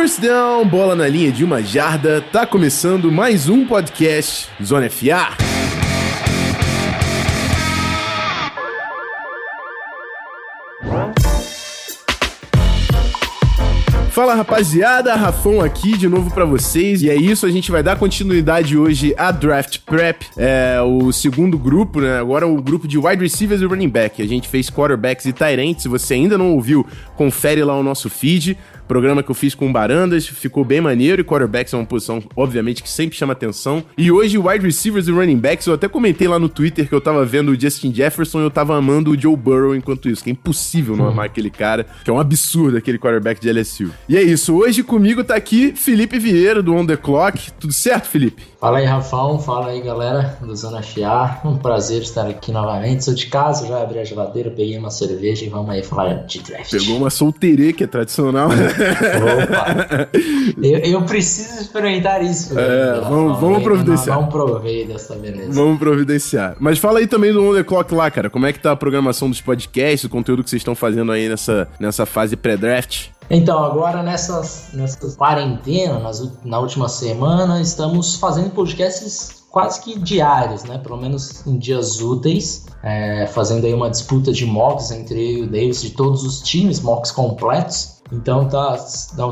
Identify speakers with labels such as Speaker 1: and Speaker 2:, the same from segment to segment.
Speaker 1: First down, bola na linha de uma jarda, tá começando mais um podcast Zona FA. Fala rapaziada, Rafão aqui de novo para vocês. E é isso, a gente vai dar continuidade hoje à Draft Prep, é o segundo grupo, né? Agora o grupo de wide receivers e running back. A gente fez quarterbacks e tight Se você ainda não ouviu, confere lá o nosso feed programa que eu fiz com o Barandas, ficou bem maneiro e quarterbacks é uma posição, obviamente, que sempre chama atenção. E hoje, wide receivers e running backs, eu até comentei lá no Twitter que eu tava vendo o Justin Jefferson e eu tava amando o Joe Burrow enquanto isso, que é impossível não amar aquele cara, que é um absurdo aquele quarterback de LSU. E é isso, hoje comigo tá aqui Felipe Vieira, do On The Clock. Tudo certo, Felipe?
Speaker 2: Fala aí, Rafão. Fala aí, galera do Zona FA. Um prazer estar aqui novamente. Sou de casa, já abri a geladeira, peguei uma cerveja e vamos aí falar de draft.
Speaker 1: Pegou uma solteirê, que é tradicional.
Speaker 2: Opa! eu, eu, preciso experimentar isso.
Speaker 1: É, vamos, vamos providenciar.
Speaker 2: Dessa beleza.
Speaker 1: Vamos providenciar. Mas fala aí também do On The Clock lá, cara. Como é que tá a programação dos podcasts, o conteúdo que vocês estão fazendo aí nessa, nessa fase pré-draft?
Speaker 2: Então, agora nessa, nessa quarentena, nas, na última semana, estamos fazendo podcasts quase que diários, né? Pelo menos em dias úteis, é, fazendo aí uma disputa de mocks entre eu e o Davis de todos os times, mocks completos. Então tá,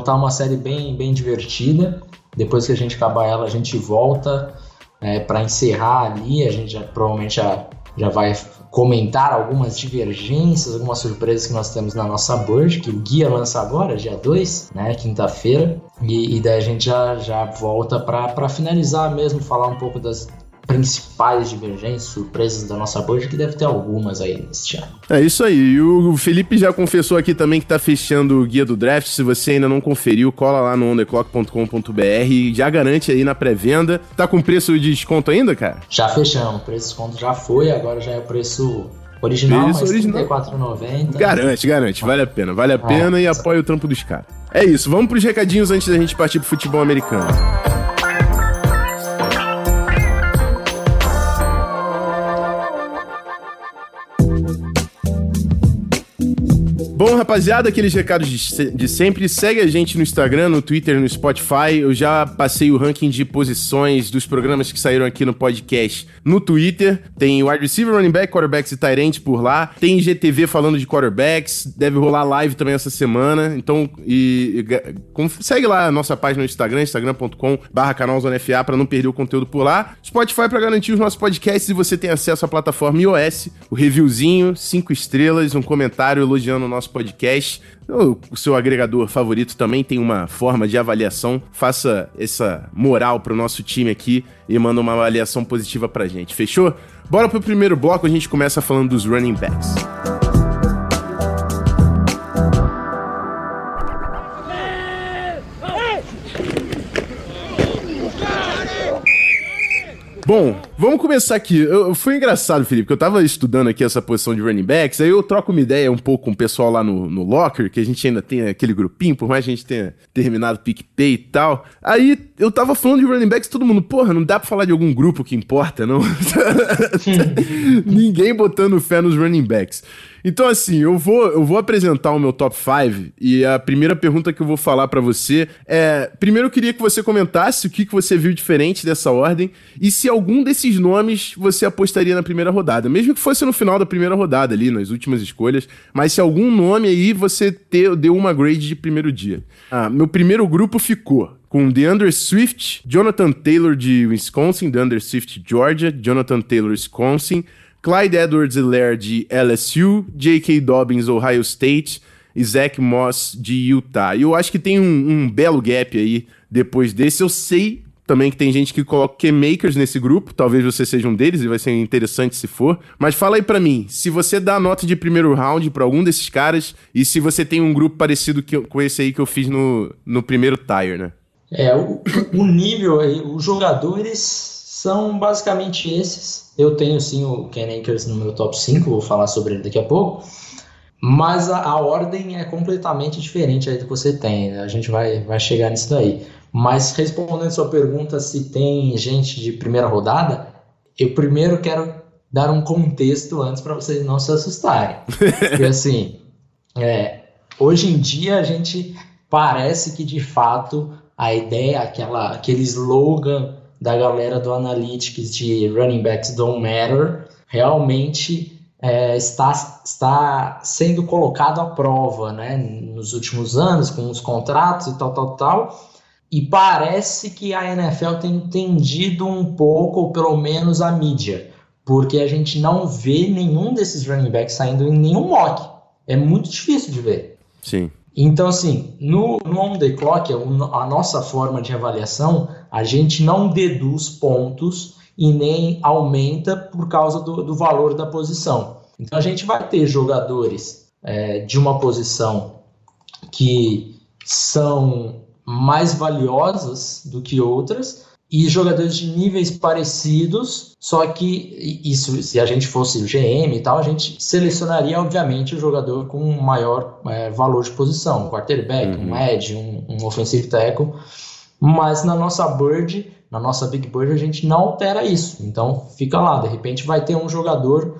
Speaker 2: tá uma série bem, bem divertida. Depois que a gente acabar ela, a gente volta é, para encerrar ali. A gente já, provavelmente já, já vai comentar algumas divergências, algumas surpresas que nós temos na nossa Bird, que o guia lança agora, dia 2, né, quinta-feira, e, e, daí a gente já, já volta para finalizar mesmo, falar um pouco das, principais divergências, surpresas da nossa bolsa, que deve ter algumas aí neste ano.
Speaker 1: É isso aí. E o Felipe já confessou aqui também que tá fechando o guia do draft. Se você ainda não conferiu, cola lá no ontheclock.com.br e já garante aí na pré-venda. Tá com preço de desconto ainda, cara?
Speaker 2: Já fechamos. O preço de desconto já foi, agora já é o preço Original, isso, mas original. 34,90.
Speaker 1: Garante, garante. Vale a pena. Vale a pena ah, e apoia o trampo dos caras. É isso. Vamos pros recadinhos antes da gente partir pro futebol americano. Bom, rapaziada, aqueles recados de, de, sempre. Segue a gente no Instagram, no Twitter, no Spotify. Eu já passei o ranking de posições dos programas que saíram aqui no podcast no Twitter. Tem wide receiver, running back, quarterbacks e tight por lá. Tem GTV falando de quarterbacks. Deve rolar live também essa semana. Então, e, e segue lá a nossa página no Instagram, instagram.com barra canalzonefa pra não perder o conteúdo por lá. Spotify para garantir os nossos podcasts e você tem acesso à plataforma iOS, o reviewzinho, cinco estrelas, um comentário elogiando o nosso nosso podcast. O seu agregador favorito também tem uma forma de avaliação. Faça essa moral pro nosso time aqui e manda uma avaliação positiva pra gente. Fechou? Bora pro primeiro bloco, a gente começa falando dos running backs. Bom, vamos começar aqui. Eu, foi engraçado, Felipe, que eu tava estudando aqui essa posição de running backs, aí eu troco uma ideia um pouco com o pessoal lá no, no Locker, que a gente ainda tem aquele grupinho, por mais que a gente tenha terminado o PicPay e tal. Aí eu tava falando de running backs, todo mundo, porra, não dá pra falar de algum grupo que importa, não? Ninguém botando fé nos running backs. Então, assim, eu vou, eu vou apresentar o meu top 5 e a primeira pergunta que eu vou falar para você é: primeiro eu queria que você comentasse o que, que você viu diferente dessa ordem e se algum desses nomes você apostaria na primeira rodada, mesmo que fosse no final da primeira rodada ali, nas últimas escolhas, mas se algum nome aí você ter, deu uma grade de primeiro dia. Ah, meu primeiro grupo ficou com DeAndre Swift, Jonathan Taylor de Wisconsin, DeAndre Swift, Georgia, Jonathan Taylor, Wisconsin, Clyde Edwards-Helaire de LSU, J.K. Dobbins, Ohio State e Zach Moss de Utah. E eu acho que tem um, um, belo gap aí depois desse. Eu sei também que tem gente que coloca K-Makers nesse grupo, talvez você seja um deles e vai ser interessante se for. Mas fala aí para mim, se você dá nota de primeiro round para algum desses caras e se você tem um grupo parecido que, com esse aí que eu fiz no, no primeiro tire, né?
Speaker 2: É, o, o nível aí, os jogadores são basicamente esses. Eu tenho sim o Ken Akers no meu top 5, vou falar sobre ele daqui a pouco. Mas a, a ordem é completamente diferente aí do que você tem. Né? A gente vai, vai chegar nisso daí. Mas respondendo sua pergunta se tem gente de primeira rodada, eu primeiro quero dar um contexto antes para vocês não se assustarem. Porque assim, é, hoje em dia a gente parece que de fato a ideia, aquela, aquele slogan da galera do Analytics de running backs don't matter, realmente é, está, está sendo colocado à prova né, nos últimos anos, com os contratos e tal, tal, tal. E parece que a NFL tem entendido um pouco, ou pelo menos a mídia, porque a gente não vê nenhum desses running backs saindo em nenhum mock. É muito difícil de ver.
Speaker 1: Sim.
Speaker 2: Então, assim, no, no on the clock, a nossa forma de avaliação, a gente não deduz pontos e nem aumenta por causa do, do valor da posição. Então, a gente vai ter jogadores é, de uma posição que são mais valiosas do que outras, e jogadores de níveis parecidos, só que isso, se a gente fosse o GM e tal, a gente selecionaria, obviamente, o jogador com maior é, valor de posição, um quarterback, uhum. um edge, um, um offensive tackle, mas na nossa Bird, na nossa Big Bird, a gente não altera isso, então fica lá, de repente vai ter um jogador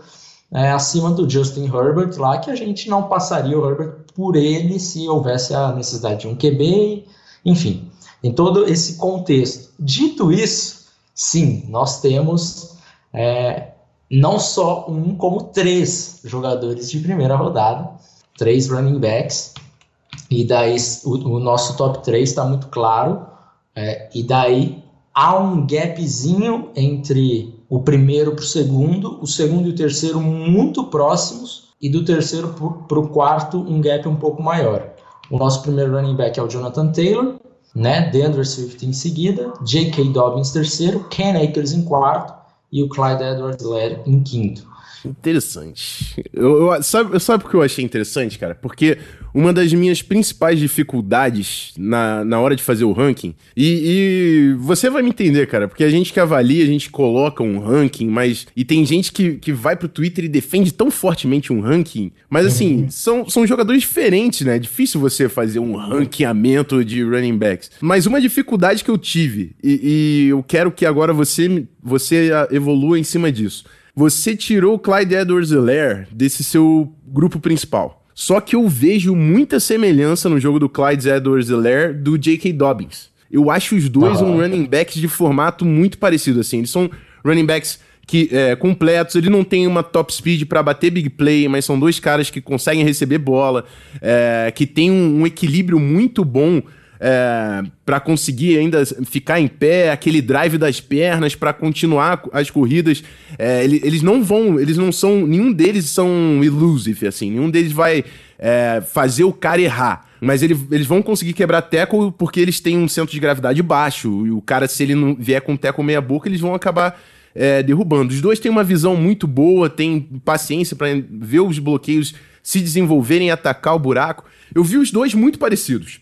Speaker 2: é, acima do Justin Herbert lá, que a gente não passaria o Herbert por ele se houvesse a necessidade de um QB, enfim em todo esse contexto. Dito isso, sim, nós temos é, não só um, como três jogadores de primeira rodada, três running backs, e daí o, o nosso top 3 está muito claro, é, e daí há um gapzinho entre o primeiro para o segundo, o segundo e o terceiro muito próximos, e do terceiro para o quarto um gap um pouco maior. O nosso primeiro running back é o Jonathan Taylor, né? DeAndre Swift em seguida, J.K. Dobbins terceiro, Ken Akers em quarto e o Clyde Edwards-Helaire em quinto.
Speaker 1: Interessante. Eu, eu, sabe, sabe o que eu achei interessante, cara? Porque uma das minhas principais dificuldades na, na hora de fazer o ranking, e, e, você vai me entender, cara, porque a gente que avalia, a gente coloca um ranking, mas. E tem gente que, que vai pro Twitter e defende tão fortemente um ranking, mas assim, uhum. são, são jogadores diferentes, né? É difícil você fazer um ranqueamento de running backs. Mas uma dificuldade que eu tive, e, e eu quero que agora você, você evolua em cima disso. Você tirou o Clyde Edwards-Helaire desse seu grupo principal. Só que eu vejo muita semelhança no jogo do Clyde Edwards-Helaire do J.K. Dobbins. Eu acho os dois um running backs de formato muito parecido, assim. Eles são running backs que é, completos, ele não tem uma top speed para bater big play, mas são dois caras que conseguem receber bola, é, que tem um, um, equilíbrio muito bom é, para conseguir ainda ficar em pé, aquele drive das pernas para continuar as corridas. É, eles não vão, eles não são, nenhum deles são elusive, assim, nenhum deles vai é, fazer o cara errar. Mas ele, eles vão conseguir quebrar teco porque eles têm um centro de gravidade baixo. E o cara, se ele não vier com teco meia boca, eles vão acabar é, derrubando. Os dois têm uma visão muito boa, têm paciência para ver os bloqueios se desenvolverem atacar o buraco. Eu vi os dois muito parecidos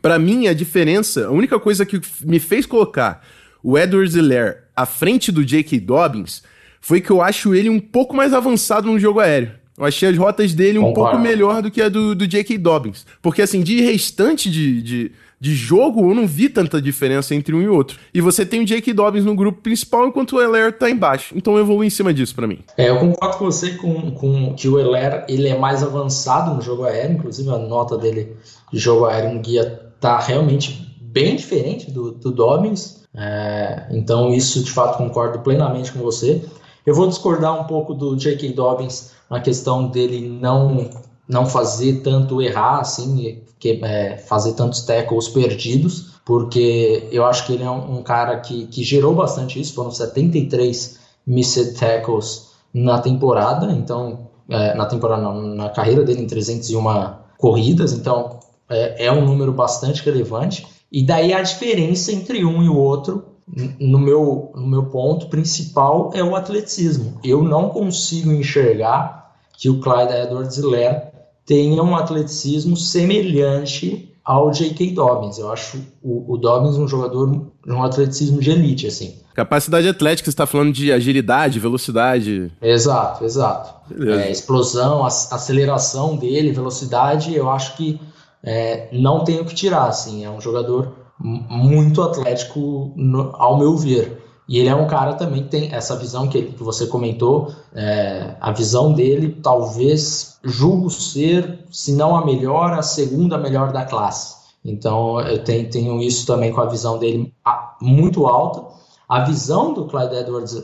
Speaker 1: para mim, a diferença, a única coisa que me fez colocar o Edwards Hilaire à frente do J.K. Dobbins foi que eu acho ele um pouco mais avançado no jogo aéreo. Eu achei as rotas dele um pouco melhor do que a do, do J.K. Dobbins. Porque, assim, de restante de, de, de, jogo, eu não vi tanta diferença entre um e outro. E você tem o J.K. Dobbins no grupo principal, enquanto o Heller tá embaixo. Então eu vou em cima disso para mim.
Speaker 2: É, eu concordo com você com, com que o Heller ele é mais avançado no jogo aéreo. Inclusive, a nota dele de jogo aéreo no guia tá realmente bem diferente do, do Dobbins. É, então, isso de fato concordo plenamente com você. Eu vou discordar um pouco do J.K. Dobbins na questão dele não, não fazer tanto errar, assim, que, é, fazer tantos tackles perdidos, porque eu acho que ele é um, um, cara que, que gerou bastante isso. Foram 73 missed tackles na temporada, então, é, na temporada, não, na carreira dele em 301 corridas, então é, é um número bastante relevante. E daí a diferença entre um e o outro, no meu, no meu ponto principal, é o atleticismo. Eu não consigo enxergar que o Clyde Edwards-Helaire tenha um atleticismo semelhante ao J.K. Dobbins. Eu acho o, o Dobbins um jogador de um atleticismo de elite, assim.
Speaker 1: Capacidade atlética, você está falando de agilidade, velocidade.
Speaker 2: Exato, exato. É, explosão, aceleração dele, velocidade, eu acho que é, não tenho que tirar, assim, é um jogador muito atlético, no, ao meu ver. E ele é um cara também que tem essa visão que, ele, que você comentou, é, a visão dele talvez julgo ser, se não a melhor, a segunda melhor da classe. Então eu tenho, tenho isso também com a visão dele muito alta. A visão do Clyde Edwards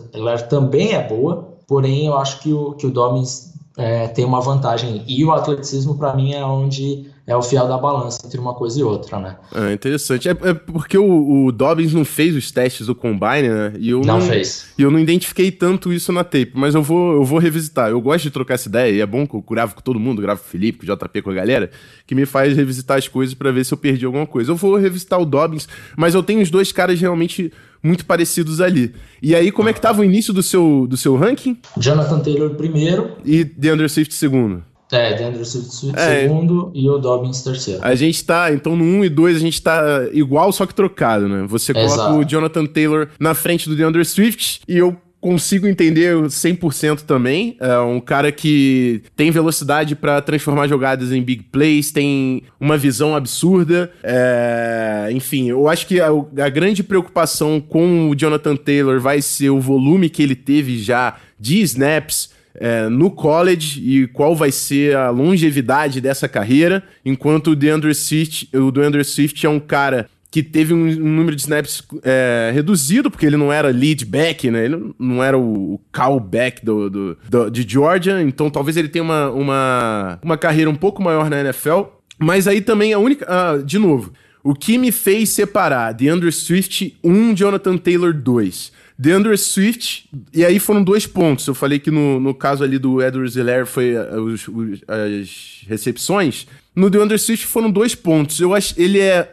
Speaker 2: também é boa, porém eu acho que o, que o Dobbins é, tem uma vantagem. E o atleticismo, para mim, é onde é o fiel da balança entre uma coisa e outra, né?
Speaker 1: É interessante. É, é porque o, o, Dobbins não fez os testes do Combine, né?
Speaker 2: E eu não, não fez.
Speaker 1: E eu não identifiquei tanto isso na tape, mas eu vou, eu vou revisitar. Eu gosto de trocar essa ideia, e é bom que eu gravo com todo mundo, gravo com o Felipe, com o JP, com a galera, que me faz revisitar as coisas para ver se eu perdi alguma coisa. Eu vou revisitar o Dobbins, mas eu tenho os dois caras realmente muito parecidos ali. E aí, como é que tava o início do seu, do seu ranking?
Speaker 2: Jonathan Taylor primeiro.
Speaker 1: E DeAndre Swift segundo.
Speaker 2: É, DeAndre Swift é. segundo e o Dobbins terceiro.
Speaker 1: A gente tá, então no 1 e 2 a gente tá igual, só que trocado, né? Você coloca Exato. o Jonathan Taylor na frente do DeAndre Swift e eu consigo entender 100% também. É um cara que tem velocidade para transformar jogadas em big plays, tem uma visão absurda. É... Enfim, eu acho que a, a, grande preocupação com o Jonathan Taylor vai ser o volume que ele teve já de snaps. É, no college e qual vai ser a longevidade dessa carreira, enquanto o DeAndre Swift, o DeAndre Swift é um cara que teve um, um número de snaps é, reduzido, porque ele não era lead back, né? Ele não era o, o callback do, do, do, de Georgia, então talvez ele tenha uma, uma, uma carreira um pouco maior na NFL. Mas aí também a única. Ah, de novo, o que me fez separar DeAndre Swift 1, Jonathan Taylor 2. DeAndre Swift, e aí foram dois pontos. Eu falei que no, no caso ali do Edwards Hilaire foi ah, os, os, as recepções. No DeAndre Swift foram dois pontos. Eu acho ele é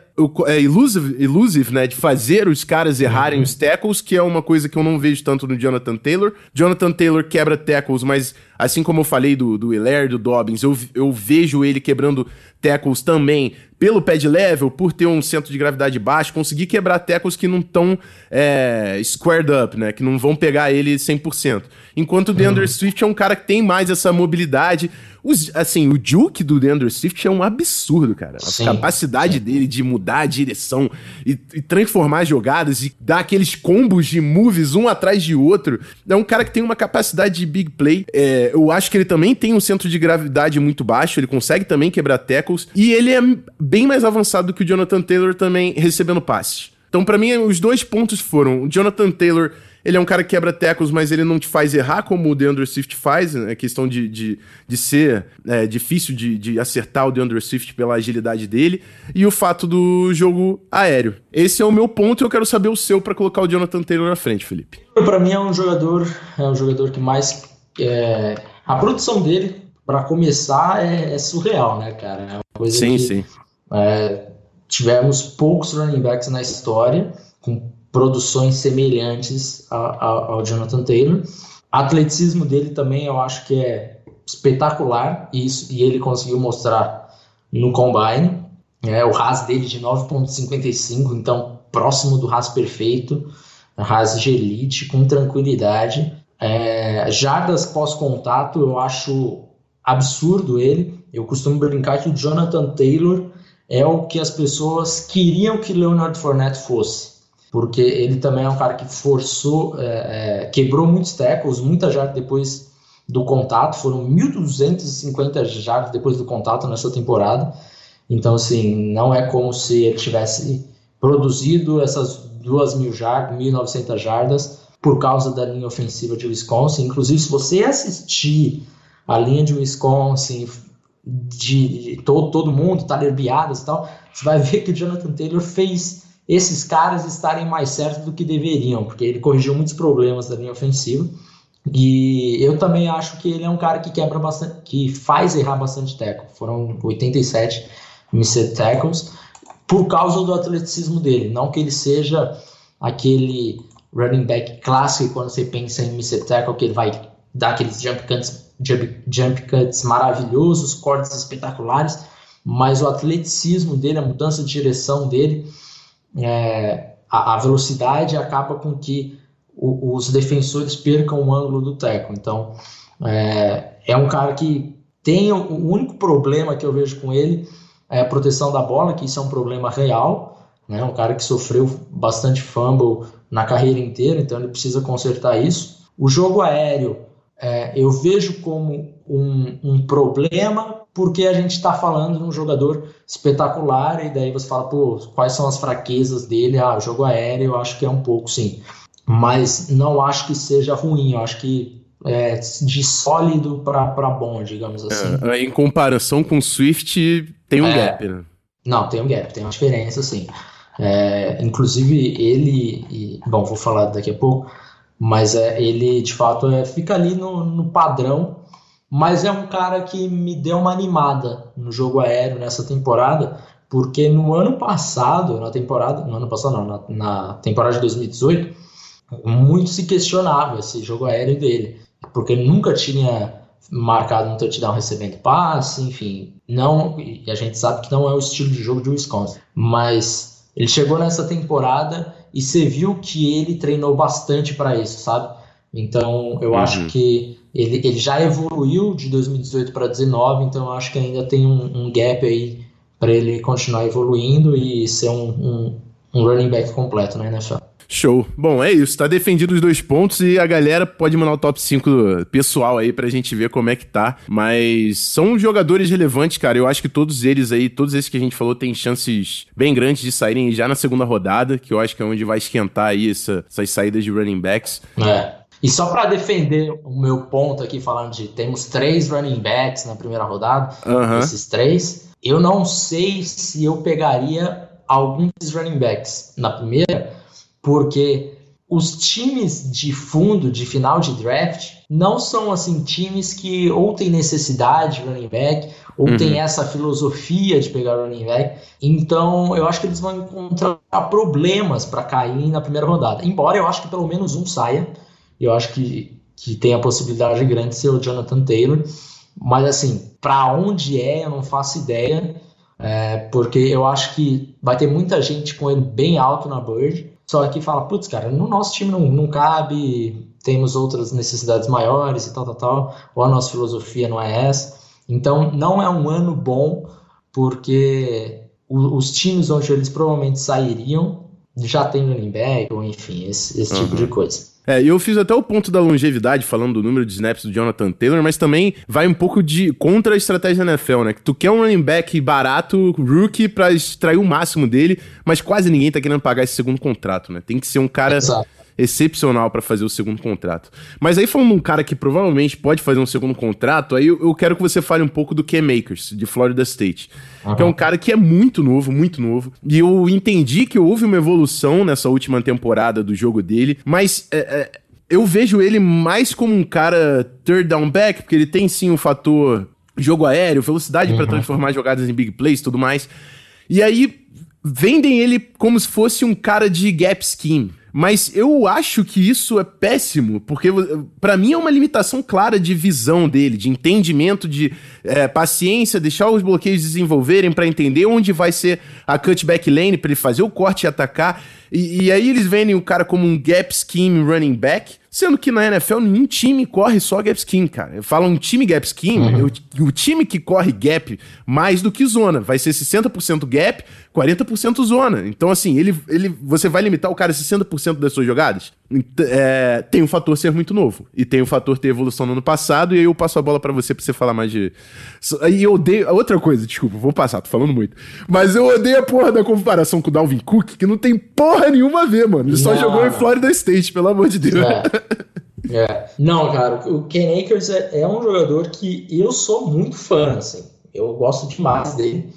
Speaker 1: é elusive, elusive, né, de fazer os caras errarem uhum. os tackles, que é uma coisa que eu não vejo tanto no Jonathan Taylor. Jonathan Taylor quebra tackles, mas assim como eu falei do, do Hilaire, do Dobbins, eu, eu vejo ele quebrando tackles também pelo pad level, por ter um centro de gravidade baixo, conseguir quebrar tackles que não estão é, squared up, né? Que não vão pegar ele 100%. Enquanto o DeAndre uhum. Swift é um cara que tem mais essa mobilidade. Os, assim, o juke do DeAndre Swift é um absurdo, cara. A sim, capacidade sim. dele de mudar a direção e, e, transformar jogadas e dar aqueles combos de moves um atrás de outro. É um cara que tem uma capacidade de big play. É, eu acho que ele também tem um centro de gravidade muito baixo, ele consegue também quebrar tackles. E ele é bem mais avançado do que o Jonathan Taylor também recebendo passes. Então, para mim, os dois pontos foram: o Jonathan Taylor, ele é um cara que quebra tecos, mas ele não te faz errar como o DeAndre Swift faz. É né? questão de, de, de ser é, difícil de, de acertar o DeAndre Swift pela agilidade dele. E o fato do jogo aéreo. Esse é o meu ponto e eu quero saber o seu para colocar o Jonathan Taylor na frente, Felipe.
Speaker 2: Para mim, é um jogador, é um jogador que mais. É, a produção dele, para começar, é, é, surreal, né, cara? É uma coisa
Speaker 1: sim,
Speaker 2: que,
Speaker 1: sim.
Speaker 2: É, tivemos poucos running backs na história com produções semelhantes a, a, ao Jonathan Taylor. O atleticismo dele também eu acho que é espetacular e, isso, e ele conseguiu mostrar no combine. É, o RAS dele de 9.55, então próximo do RAS perfeito, RAS de elite, com tranquilidade. É, jardas pós-contato eu acho absurdo ele. Eu costumo brincar que o Jonathan Taylor é o que as pessoas queriam que Leonard Fournette fosse. Porque ele também é um cara que forçou, é, é, quebrou muitos tackles, muita jardas depois do contato, foram 1.250 jardas depois do contato nessa temporada. Então, assim, não é como se ele tivesse produzido essas 2.000 mil jardas, 1.900 jardas por causa da linha ofensiva de Wisconsin. Inclusive, se você assistir a linha de Wisconsin, de, de todo, todo mundo, Tyler Biadas e tal, você vai ver que o Jonathan Taylor fez esses caras estarem mais certos do que deveriam, porque ele corrigiu muitos problemas da linha ofensiva. E eu também acho que ele é um cara que quebra bastante, que faz errar bastante tackle. Foram 87 missed tackles por causa do atleticismo dele, não que ele seja aquele running back clássico quando você pensa em missed tackle que ele vai dar aqueles jump cuts jump, jump cuts maravilhosos, cortes espetaculares, mas o atleticismo dele, a mudança de direção dele, é, a, a, velocidade acaba com que o, os defensores percam o ângulo do teco. Então, é, é um cara que tem o, o único problema que eu vejo com ele é a proteção da bola, que isso é um problema real. Né? Um cara que sofreu bastante fumble na carreira inteira, então ele precisa consertar isso. O jogo aéreo é, eu vejo como um, um problema porque a gente está falando de um jogador espetacular e daí você fala, pô, quais são as fraquezas dele? Ah, o jogo aéreo eu acho que é um pouco, sim. Mas não acho que seja ruim, eu acho que é, de sólido para bom, digamos assim.
Speaker 1: É, em comparação com o Swift, tem um é, gap, né?
Speaker 2: Não, tem um gap, tem uma diferença, sim. É, inclusive, ele, e, bom, vou falar daqui a pouco, mas é, ele de fato é, fica ali no, no padrão mas é um cara que me deu uma animada no jogo aéreo nessa temporada, porque no ano passado, na temporada, no ano passado não, na, na temporada de 2018, muito se questionava esse jogo aéreo dele, porque ele nunca tinha marcado um touchdown recebendo passe, enfim, não, e a gente sabe que não é o estilo de jogo de Wisconsin, mas ele chegou nessa temporada e você viu que ele treinou bastante para isso, sabe? Então eu uhum. acho que ele, ele já evoluiu de 2018 para 2019, então eu acho que ainda tem um, um gap aí para ele continuar evoluindo e ser um, um, um running back completo na NFL.
Speaker 1: Show. Bom, é isso. Tá defendido os dois pontos e a galera pode mandar o top 5 pessoal aí pra gente ver como é que tá. Mas são jogadores relevantes, cara. Eu acho que todos eles aí, todos esses que a gente falou, têm chances bem grandes de saírem já na segunda rodada, que eu acho que é onde vai esquentar aí essa, essas saídas de running backs.
Speaker 2: É. E só para defender o meu ponto aqui, falando de temos três running backs na primeira rodada, uhum. esses três, eu não sei se eu pegaria desses running backs na primeira, porque os times de fundo, de final de draft, não são assim times que ou tem necessidade de running back, ou uhum. tem essa filosofia de pegar running back. Então, eu acho que eles vão encontrar problemas para cair na primeira rodada. Embora eu acho que pelo menos um saia eu acho que, que tem a possibilidade grande de ser o Jonathan Taylor. Mas assim, para onde é, eu não faço ideia, é, porque eu acho que vai ter muita gente com ele bem alto na Bird. Só que fala, putz, cara, no nosso time não, não cabe, temos outras necessidades maiores e tal, tal, tal, ou a nossa filosofia não é essa. Então, não é um ano bom, porque os times onde eles provavelmente sairiam já tem back, ou enfim, esse, esse uhum. tipo de coisa.
Speaker 1: É, eu fiz até o ponto da longevidade, falando do número de snaps do Jonathan Taylor, mas também vai um pouco de contra a estratégia da NFL, né? Que tu quer um running back barato, rookie, pra extrair o máximo dele, mas quase ninguém tá querendo pagar esse segundo contrato, né? Tem que ser um cara. Exato excepcional para fazer o segundo contrato. Mas aí falando um cara que provavelmente pode fazer um segundo contrato, aí eu, quero que você fale um pouco do Cam Makers, de Florida State. Uhum. Que é um cara que é muito novo, muito novo. E eu entendi que houve uma evolução nessa última temporada do jogo dele, mas é, é, eu vejo ele mais como um cara third down back, porque ele tem sim o um fator jogo aéreo, velocidade uhum. para transformar jogadas em big plays e tudo mais. E aí vendem ele como se fosse um cara de gap scheme. Mas eu acho que isso é péssimo, porque para mim é uma limitação clara de visão dele, de entendimento, de é, paciência, deixar os bloqueios desenvolverem para entender onde vai ser a cutback lane para ele fazer o corte e atacar. E, e, aí eles vendem o cara como um gap scheme running back, sendo que na NFL nenhum time corre só gap scheme, cara. Fala um time gap scheme, uhum. o, o, time que corre gap mais do que zona, vai ser 60% gap, 40% zona. Então assim, ele, ele, você vai limitar o cara a 60% das suas jogadas? É, tem o fator ser muito novo e tem o fator ter evolução no ano passado e aí eu passo a bola para você pra você falar mais de... E eu odeio... Outra coisa, desculpa, vou passar, tô falando muito. Mas eu odeio a porra da comparação com o Dalvin Cook, que não tem porra nenhuma a ver, mano. Ele só jogou em Florida State, pelo amor de Deus.
Speaker 2: É. é. Não, cara, o Ken Akers é, é, um jogador que eu sou muito fã, assim. Eu gosto demais dele.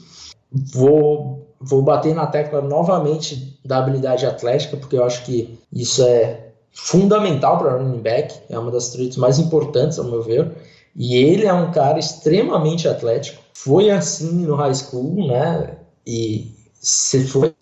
Speaker 2: Vou, vou bater na tecla novamente da habilidade atlética, porque eu acho que isso é fundamental para running back. É uma das traits mais importantes, ao meu ver. E ele é um cara extremamente atlético. Foi assim no high school, né? E se foi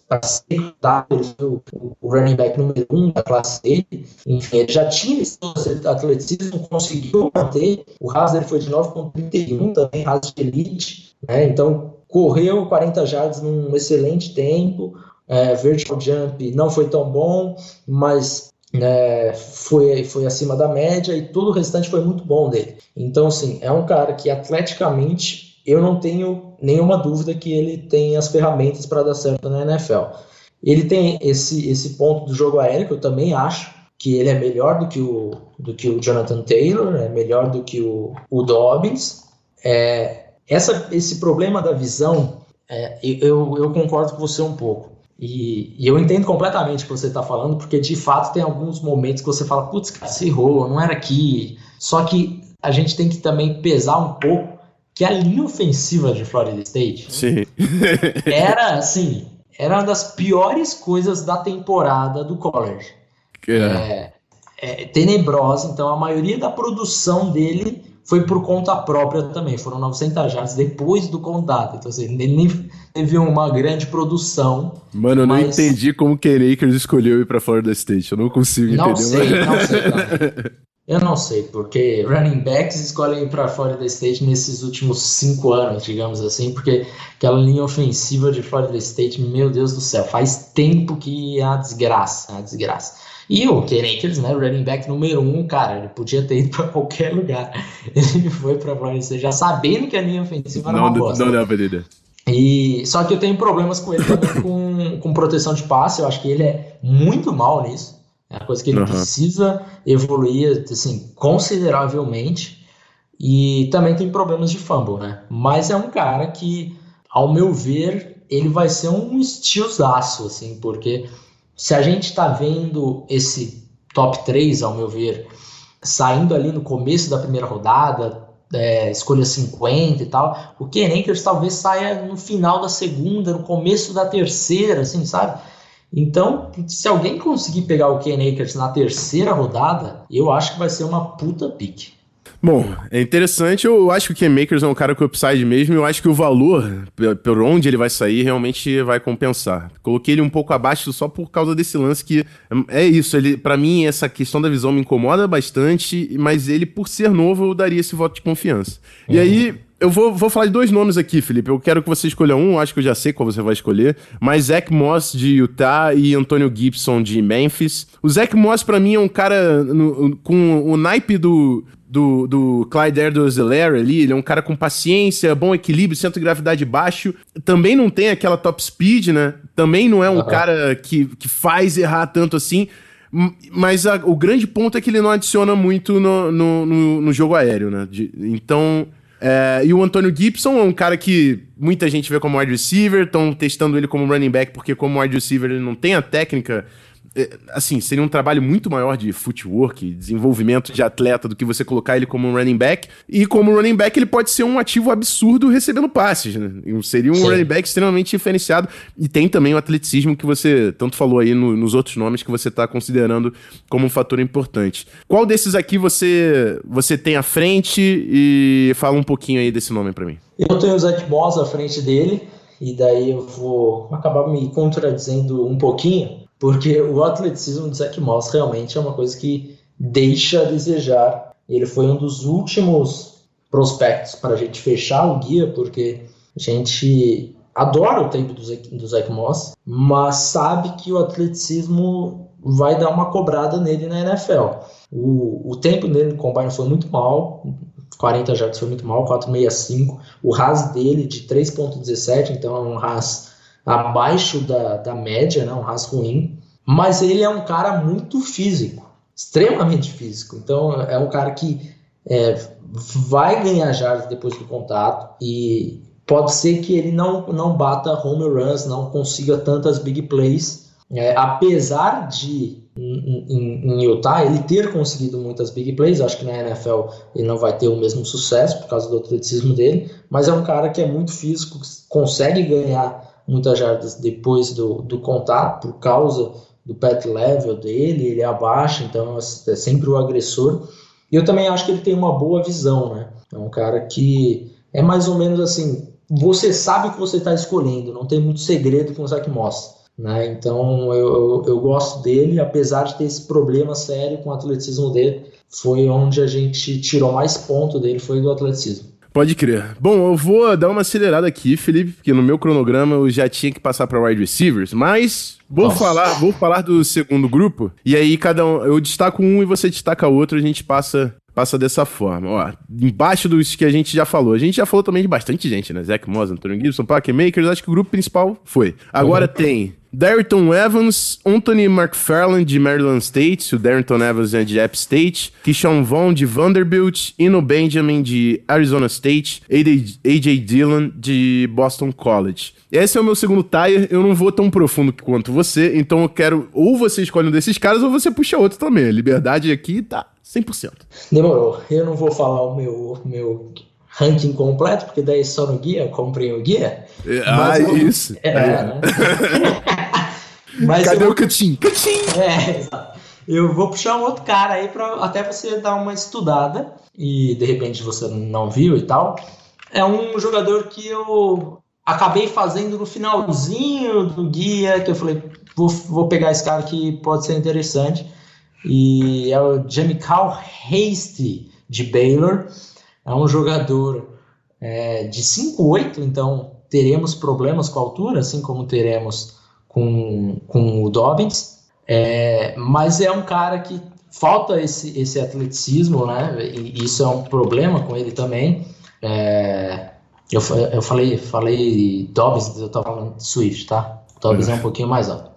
Speaker 2: o, o running back número um da classe dele, enfim, ele já tinha esse atleticismo, conseguiu manter, o dele foi de 9.31 também, RAS de elite, né, então correu 40 jardas num excelente tempo, é, vertical jump não foi tão bom, mas né, foi, foi acima da média e todo o restante foi muito bom dele. Então, assim, é um cara que atleticamente eu não tenho nenhuma dúvida que ele tem as ferramentas para dar certo na NFL. Ele tem esse, esse ponto do jogo aéreo, que eu também acho que ele é melhor do que o, do que o Jonathan Taylor, é melhor do que o, o Dobbins. É, essa, esse problema da visão, é, eu, eu concordo com você um pouco. E, e eu entendo completamente o que você está falando, porque de fato tem alguns momentos que você fala, putz, cara, você errou, não era aqui. Só que a gente tem que também pesar um pouco que a linha ofensiva de Florida State
Speaker 1: Sim.
Speaker 2: era assim, era uma das piores coisas da temporada do college. É. É, é tenebrosa, então a maioria da produção dele foi por conta própria também, foram 900 jardas depois do contato, então assim, ele nem teve uma grande produção.
Speaker 1: Mano, eu mas... não entendi como o Ken Akers escolheu ir para Florida State, eu não consigo
Speaker 2: não
Speaker 1: entender.
Speaker 2: Sei, mas... Não sei, também. Eu não sei, porque running backs escolhem ir para Florida State nesses últimos cinco anos, digamos assim, porque aquela linha ofensiva de Florida State, meu Deus do céu, faz tempo que é a desgraça, a desgraça. E o Ken Akers, né, running back número um, cara, ele podia ter ido para qualquer lugar. Ele foi para Florida State já sabendo que a linha ofensiva era
Speaker 1: não,
Speaker 2: uma bosta.
Speaker 1: Não dá pra entender.
Speaker 2: E, só que eu tenho problemas com ele também com, com proteção de passe, eu acho que ele é muito mal nisso. É uma coisa que ele uhum. precisa evoluir assim, consideravelmente. E também tem problemas de fumble, né? Mas é um cara que, ao meu ver, ele vai ser um estilosaço, assim, porque se a gente está vendo esse top 3, ao meu ver, saindo ali no começo da primeira rodada, é, escolha 50 e tal, o Ken talvez saia no final da segunda, no começo da terceira, assim, sabe? Então, se alguém conseguir pegar o Ken na terceira rodada, eu acho que vai ser uma puta pique.
Speaker 1: Bom, é interessante. Eu acho que o Ken Makers é um cara com upside mesmo. Eu acho que o valor, por onde ele vai sair, realmente vai compensar. Coloquei ele um pouco abaixo só por causa desse lance que é isso. Ele, para mim, essa questão da visão me incomoda bastante, mas ele, por ser novo, eu daria esse voto de confiança. Uhum. E aí, eu vou, vou falar de dois nomes aqui, Felipe. Eu quero que você escolha um, acho que eu já sei qual você vai escolher. Mas Zach Moss de Utah e Antonio Gibson de Memphis. O Zach Moss, para mim, é um cara no, com o naipe do, do, do Clyde Edwards-Helaire ali, ele é um cara com paciência, bom equilíbrio, centro de gravidade baixo. Também não tem aquela top speed, né? Também não é um uhum. cara que, que faz errar tanto assim. Mas a, o grande ponto é que ele não adiciona muito no, no, no, no jogo aéreo, né? De, então, é, e o Antônio Gibson é um cara que muita gente vê como wide receiver, estão testando ele como running back, porque como wide receiver ele não tem a técnica assim, seria um trabalho muito maior de footwork, desenvolvimento de atleta do que você colocar ele como um running back. E como running back, ele pode ser um ativo absurdo recebendo passes, né? Seria um Sim. running back extremamente diferenciado. E tem também o atleticismo que você tanto falou aí no, nos outros nomes que você está considerando como um fator importante. Qual desses aqui você, você tem à frente e fala um pouquinho aí desse nome para mim?
Speaker 2: Eu tenho o Zach Moss à frente dele, e daí eu vou acabar me contradizendo um pouquinho porque o atleticismo de Zach Moss realmente é uma coisa que deixa a desejar. Ele foi um dos últimos prospectos para a gente fechar o guia, porque a gente adora o tempo do Zach, do Zach Moss, mas sabe que o atleticismo vai dar uma cobrada nele na NFL. O, o tempo dele no combine foi muito mal, 40 jardas foi muito mal, 4,65. O RAS dele de 3,17, então é um RAS abaixo da, da média, né, um rasgo ruim, mas ele é um cara muito físico, extremamente físico. Então é um cara que é, vai ganhar jardas depois do contato e pode ser que ele não, não bata home runs, não consiga tantas big plays, é, apesar de em, em, em, Utah ele ter conseguido muitas big plays, acho que na NFL ele não vai ter o mesmo sucesso por causa do atleticismo dele, mas é um cara que é muito físico, consegue ganhar muitas jardas depois do, do contato, por causa do pet level dele, ele abaixa, então é sempre o agressor. E eu também acho que ele tem uma boa visão, né? É um cara que é mais ou menos assim, você sabe o que você está escolhendo, não tem muito segredo com o Zach Moss. Né? Então eu, eu, eu, gosto dele, apesar de ter esse problema sério com o atleticismo dele, foi onde a gente tirou mais ponto dele, foi do atleticismo.
Speaker 1: Pode crer. Bom, eu vou dar uma acelerada aqui, Felipe, porque no meu cronograma eu já tinha que passar para wide receivers, mas vou Nossa. falar, vou falar do segundo grupo e aí cada um, eu destaco um e você destaca outro, a gente passa passa dessa forma. Ó, embaixo dos que a gente já falou. A gente já falou também de bastante gente, né? Zach Moss, Antonio Gibson, Parker Makers. Acho que o grupo principal foi. Agora uhum. tem Darrington Evans, Anthony McFarland de Maryland State, o Darrington Evans é de App State, Keyshawn Vaughn de Vanderbilt, Ino Benjamin de Arizona State, AJ Dillon de Boston College. Esse é o meu segundo tire, eu não vou tão profundo quanto você, então eu quero ou você escolhe um desses caras ou você puxa outro também. A liberdade aqui tá 100%.
Speaker 2: Demorou. Eu não vou falar o meu, meu ranking completo, porque daí só no guia, comprei o guia.
Speaker 1: É, ah, eu, isso. É, é. Né? Mas Cadê eu, o Catim?
Speaker 2: É, exato. Eu vou puxar um outro cara aí para até você dar uma estudada e de repente você não viu e tal. É um jogador que eu acabei fazendo no finalzinho do guia, que eu falei, vou, vou pegar esse cara que pode ser interessante. E é o Jamichael Hasty de Baylor. É um jogador é, de 5'8", então teremos problemas com a altura, assim como teremos com, com o Dobbins. É, mas é um cara que falta esse, esse atleticismo, né? E isso é um problema com ele também. É, eu, eu falei, falei Dobbins, eu estava falando Swift, tá? Dobbins é um pouquinho mais alto.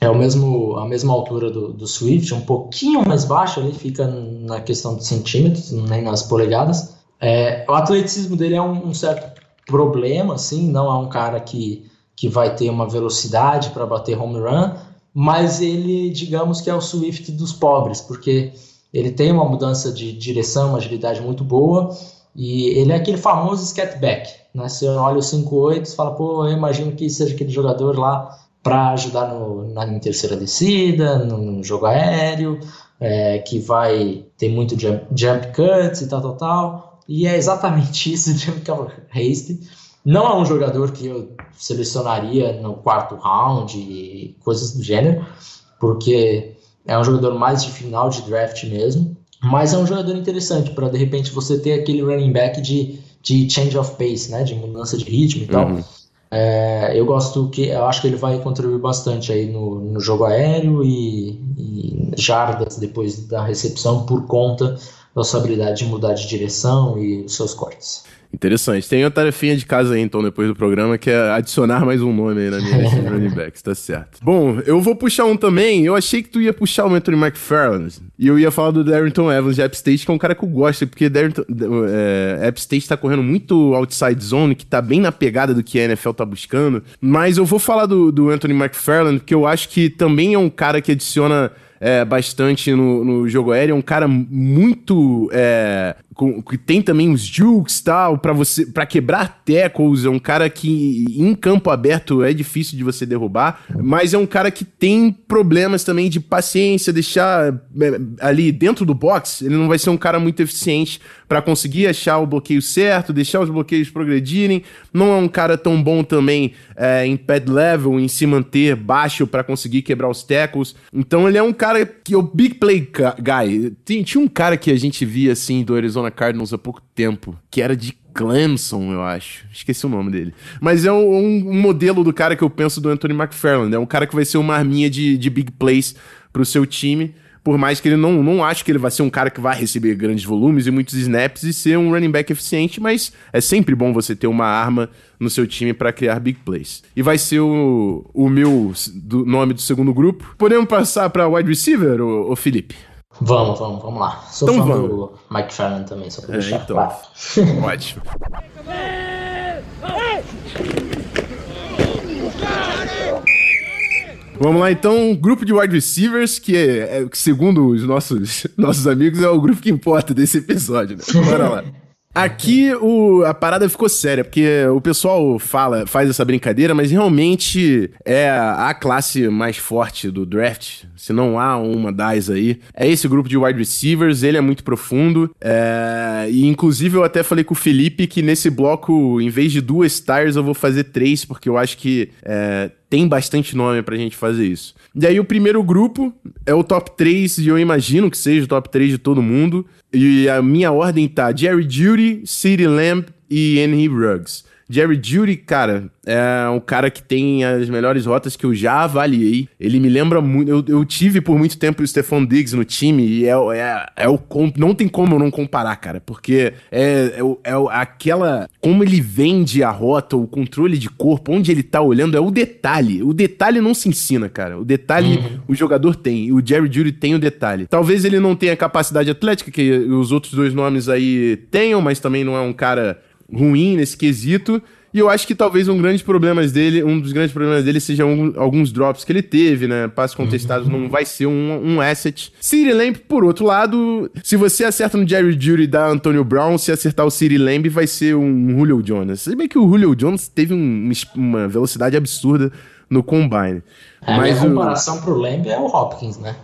Speaker 2: É o mesmo, a mesma altura do, do Swift, um pouquinho mais baixo, ele fica na questão de centímetros, nem nas polegadas. É, o atleticismo dele é um, um, certo problema, assim, não é um cara que, que vai ter uma velocidade para bater home run, mas ele, digamos que é o Swift dos pobres, porque ele tem uma mudança de direção, uma agilidade muito boa, e ele é aquele famoso scatback, né? Você olha o 5-8 e fala, pô, eu imagino que seja aquele jogador lá para ajudar no, na terceira descida, no jogo aéreo, é, que vai ter muito jump, jump cuts e tal, tal, tal. E é exatamente isso Michael Hasty. Não é um jogador que eu selecionaria no quarto round e coisas do gênero, porque é um jogador mais de final de draft mesmo. Mas é um jogador interessante para de repente você ter aquele running back de, de change of pace, né, de mudança de ritmo e tal. Uhum. É, eu gosto que eu acho que ele vai contribuir bastante aí no, no jogo aéreo e, e, jardas depois da recepção por conta da sua habilidade de mudar de direção e os seus cortes.
Speaker 1: Interessante. Tem uma tarefinha de casa aí, então, depois do programa, que é adicionar mais um nome aí na minha lista de running backs, tá certo. Bom, eu vou puxar um também. Eu achei que tu ia puxar o Anthony McFarland. E eu ia falar do Darrington Evans de App State, que é um cara que eu gosto, porque Darrington, é, App State tá correndo muito outside zone, que tá bem na pegada do que a NFL tá buscando. Mas eu vou falar do, do Anthony McFarland, porque eu acho que também é um cara que adiciona é, bastante no, no jogo aéreo. É um cara muito é, com, que tem também os jukes tal, para você para quebrar tackles, é um cara que em campo aberto é difícil de você derrubar, mas é um cara que tem problemas também de paciência, deixar é, ali dentro do box, ele não vai ser um cara muito eficiente para conseguir achar o bloqueio certo, deixar os bloqueios progredirem. Não é um cara tão bom também é, em pad level, em se manter baixo para conseguir quebrar os tackles. Então ele é um cara que é o big play guy. Tinha um cara que a gente via assim do Arizona Arizona Cardinals há pouco tempo, que era de Clemson, eu acho. Esqueci o nome dele. Mas é um, um, modelo do cara que eu penso do Anthony McFarland. É um cara que vai ser uma arminha de, de big plays pro seu time. Por mais que ele não, não acho que ele vai ser um cara que vai receber grandes volumes e muitos snaps e ser um running back eficiente, mas é sempre bom você ter uma arma no seu time para criar big plays. E vai ser o, o meu do, nome do segundo grupo. Podemos passar para wide receiver, o Felipe?
Speaker 2: Vamos, vamos, vamos lá. Sou então fã vamos. do Mike Fallon também, só pra é, deixar então. claro.
Speaker 1: Ótimo. Vamos lá, então, grupo de wide receivers, que é, é, segundo os nossos, nossos amigos, é o grupo que importa desse episódio, né? Bora lá. Aqui o, a parada ficou séria, porque o pessoal fala, faz essa brincadeira, mas realmente é a classe mais forte do draft. Se não há uma das aí, é esse grupo de wide receivers. Ele é muito profundo. É, e inclusive eu até falei com o Felipe que nesse bloco, em vez de duas stars, eu vou fazer três, porque eu acho que é, tem bastante nome pra gente fazer isso. E aí o primeiro grupo é o top 3, e eu imagino que seja o top 3 de todo mundo. E a minha ordem tá Jerry Judy, City Lamb e Henry Ruggs. Jerry Judy, cara, é um cara que tem as melhores rotas que eu já avaliei. Ele me lembra muito. Eu, eu tive por muito tempo o Stephon Diggs no time e é, é, é o. Não tem como não comparar, cara, porque é, é, é aquela. Como ele vende a rota, o controle de corpo, onde ele tá olhando, é o detalhe. O detalhe não se ensina, cara. O detalhe uhum. o jogador tem. E o Jerry Judy tem o detalhe. Talvez ele não tenha capacidade atlética que os outros dois nomes aí tenham, mas também não é um cara ruim nesse quesito. E eu acho que talvez um grande problema dele, um dos grandes problemas dele seja um, alguns drops que ele teve, né? Passos contestados uhum. não vai ser um, um asset. City Lamb, por outro lado, se você acerta no Jerry Judy da Antonio Brown, se acertar o City Lamb, vai ser um Julio Jones. Se bem que o Julio Jones teve um, uma velocidade absurda no combine.
Speaker 2: É, Mas a comparação o... pro Lamb é o Hopkins, né?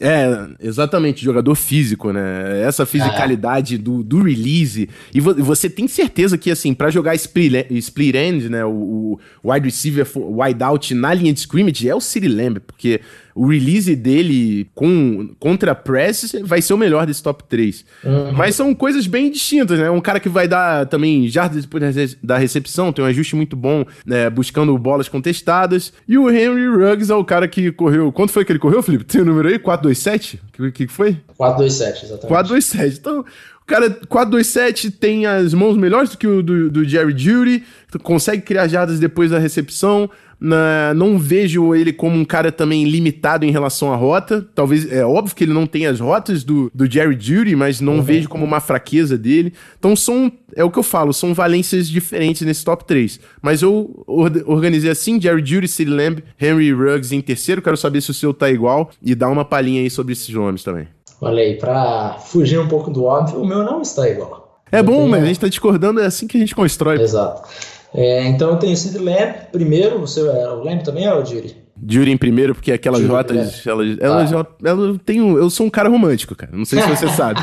Speaker 1: É, exatamente, jogador físico, né? Essa fisicalidade do, do release. E vo você tem certeza que, assim, para jogar split, split end, né? O, o wide receiver, wide out na linha de scrimmage é o City Lamb, porque o release dele com, contra press vai ser o melhor desse top 3. Uhum. Mas são coisas bem distintas, né? Um cara que vai dar também jardas depois da recepção, tem um ajuste muito bom, né? Buscando bolas contestadas. E o Henry Ruggs é o cara que correu. Quanto foi que ele correu, Felipe? Tem o número aí? 427? O que, que foi?
Speaker 2: 427, exatamente. 427.
Speaker 1: Então, o cara 427 tem as mãos melhores do que o do, do Jerry Judy, consegue criar jardas depois da recepção, na, não vejo ele como um cara também limitado em relação à rota. Talvez, é óbvio que ele não tem as rotas do, do Jerry Judy, mas não uhum. vejo como uma fraqueza dele. Então são, é o que eu falo, são valências diferentes nesse top 3. Mas eu organizei assim: Jerry Judy, City Lamb, Henry Ruggs em terceiro. Quero saber se o seu tá igual e dá uma palhinha aí sobre esses nomes também.
Speaker 2: Olha aí, pra fugir um pouco do óbvio, o meu não está igual.
Speaker 1: É eu bom, tenho... mas a gente tá discordando, é assim que a gente constrói.
Speaker 2: Exato. É, então eu tenho Sid Lamb primeiro, o seu é o Lamb também é o Jury?
Speaker 1: Jury em primeiro, porque aquelas Jury, rotas, ela, ela, ah. ela, tem um, eu sou um cara romântico, cara, não sei se você sabe.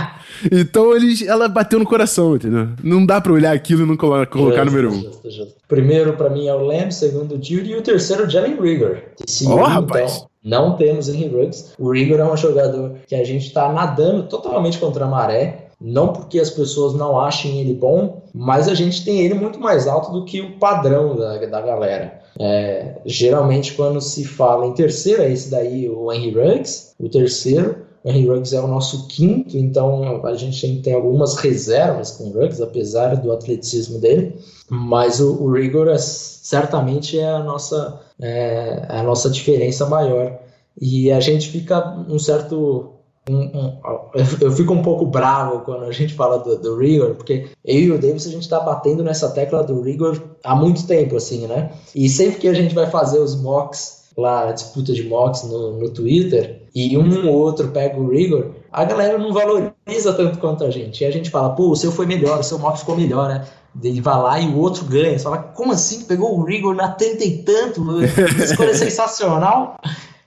Speaker 1: Então ele, ela bateu no coração, entendeu? Não dá pra olhar aquilo e não colocar, justo, número um. Justo,
Speaker 2: justo. Primeiro pra mim é o Lamb, segundo o Jury e o terceiro o Jalen Rigor.
Speaker 1: Ó, oh, rapaz!
Speaker 2: Então, não temos Henry Ruggs. O Rigor é um jogador que a gente tá nadando totalmente contra a maré. Não porque as pessoas não achem ele bom, mas a gente tem ele muito mais alto do que o padrão da, da galera. É, geralmente, quando se fala em terceiro, é esse daí, o Henry Ruggs, o terceiro. O Henry Ruggs é o nosso quinto, então a gente tem, algumas reservas com o Ruggs, apesar do atleticismo dele. Mas o, o Rigor é, certamente é a nossa, é, é a nossa diferença maior. E a gente fica um certo um, um, eu fico um pouco bravo quando a gente fala do, do rigor, porque eu e o Davis a gente está batendo nessa tecla do rigor há muito tempo, assim, né? E sempre que a gente vai fazer os mocks lá, a disputa de mocks no, no Twitter, e um ou outro pega o rigor, a galera não valoriza tanto quanto a gente. E a gente fala, pô, o seu foi melhor, o seu mock ficou melhor, né? Ele vai lá e o outro ganha. Você fala, como assim? Pegou o rigor na tenta e tanto? Escolha sensacional.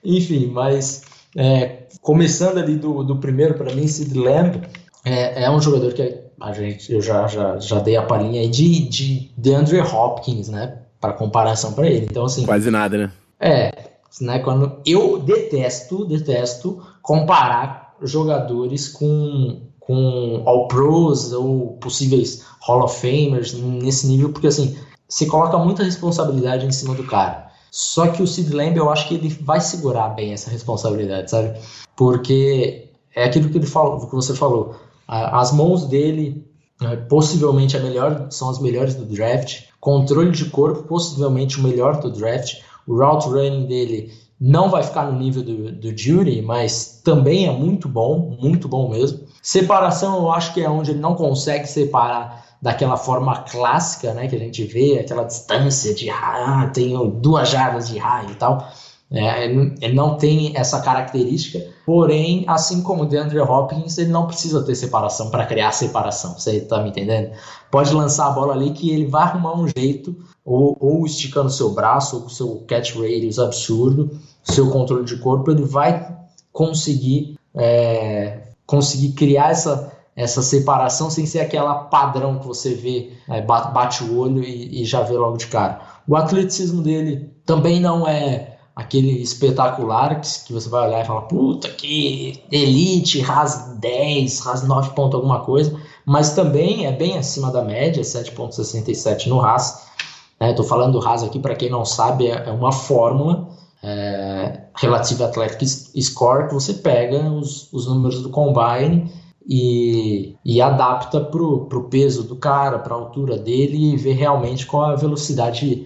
Speaker 2: Enfim, mas é, começando ali do, do primeiro, para mim, Sid Lamb é, é, um jogador que a gente, eu já, já, já dei a palhinha aí de, de, de Andre Hopkins, né? Para comparação para ele. Então, assim.
Speaker 1: Quase nada, né?
Speaker 2: É, né? Quando eu detesto, detesto comparar jogadores com, com All-Pros ou possíveis Hall of Famers nesse nível, porque assim, se coloca muita responsabilidade em cima do cara. Só que o Sid Lamb, eu acho que ele vai segurar bem essa responsabilidade, sabe? Porque é aquilo que ele falou, que você falou. As mãos dele né, possivelmente a melhor, são as melhores do draft. Controle de corpo, possivelmente o melhor do draft. O route running dele não vai ficar no nível do, do Jury, mas também é muito bom, muito bom mesmo. Separação, eu acho que é onde ele não consegue separar daquela forma clássica, né, que a gente vê, aquela distância de ah, tenho duas jardas de raio e tal. É, ele não tem essa característica, porém, assim como o DeAndre Hopkins, ele não precisa ter separação para criar separação, você está me entendendo? Pode lançar a bola ali que ele vai arrumar um jeito, ou, ou esticando seu braço, ou com seu catch radius absurdo, seu controle de corpo, ele vai conseguir, é, conseguir criar essa, essa separação sem ser aquela padrão que você vê, é, bate o olho e, e, já vê logo de cara. O atleticismo dele também não é aquele espetacular que, que você vai olhar e falar, puta, que elite, RAS 10, RAS 9 ponto alguma coisa, mas também é bem acima da média, 7.67 no RAS. Estou falando do Haas aqui, para quem não sabe, é, é uma fórmula é, Relative Athletic Score que você pega os, os números do combine e, e adapta para o peso do cara, para a altura dele e vê realmente qual a velocidade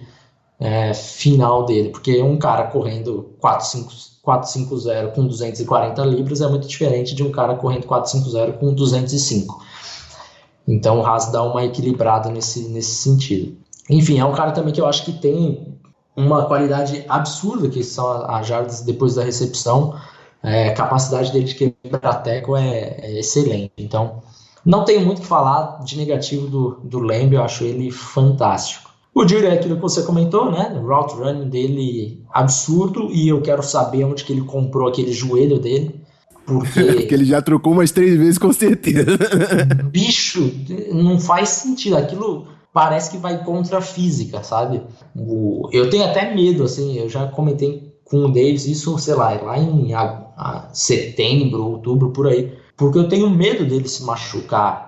Speaker 2: é, final dele. Porque um cara correndo 450 com 240 libras é muito diferente de um cara correndo 450 com 205. Então o Haas dá uma equilibrada nesse, nesse sentido. Enfim, é um cara também que eu acho que tem uma qualidade absurda, que são as jardas depois da recepção. É, a capacidade dele de quebrar teco é, é, excelente. Então, não tenho muito o que falar de negativo do, do Lamb, eu acho ele fantástico. O é aquilo que você comentou, né? O route running dele absurdo e eu quero saber onde que ele comprou aquele joelho dele. Porque...
Speaker 1: porque ele já trocou umas três vezes com certeza.
Speaker 2: Bicho, não faz sentido. Aquilo parece que vai contra a física, sabe? O, eu tenho até medo, assim, eu já comentei com o Davis isso, sei lá, lá em a, a setembro, outubro, por aí, porque eu tenho medo dele se machucar,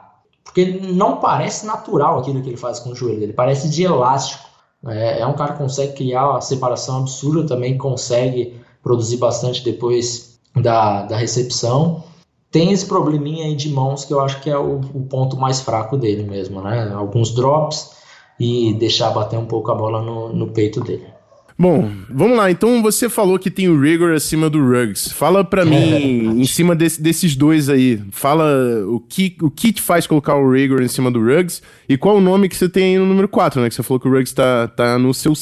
Speaker 2: porque não parece natural aquilo que ele faz com o joelho, ele parece de elástico. É, é um cara que consegue criar uma separação absurda, também consegue produzir bastante depois da, da recepção tem esse probleminha aí de mãos que eu acho que é o, o, ponto mais fraco dele mesmo, né? Alguns drops e deixar bater um pouco a bola no, no peito dele.
Speaker 1: Bom, vamos lá. Então você falou que tem o Rigor acima do Ruggs. Fala para mim é em cima desse, desses dois aí. Fala o que, o que te faz colocar o Rigor em cima do Ruggs e qual o nome que você tem aí no número 4, né? Que você falou que o Ruggs tá, tá no seu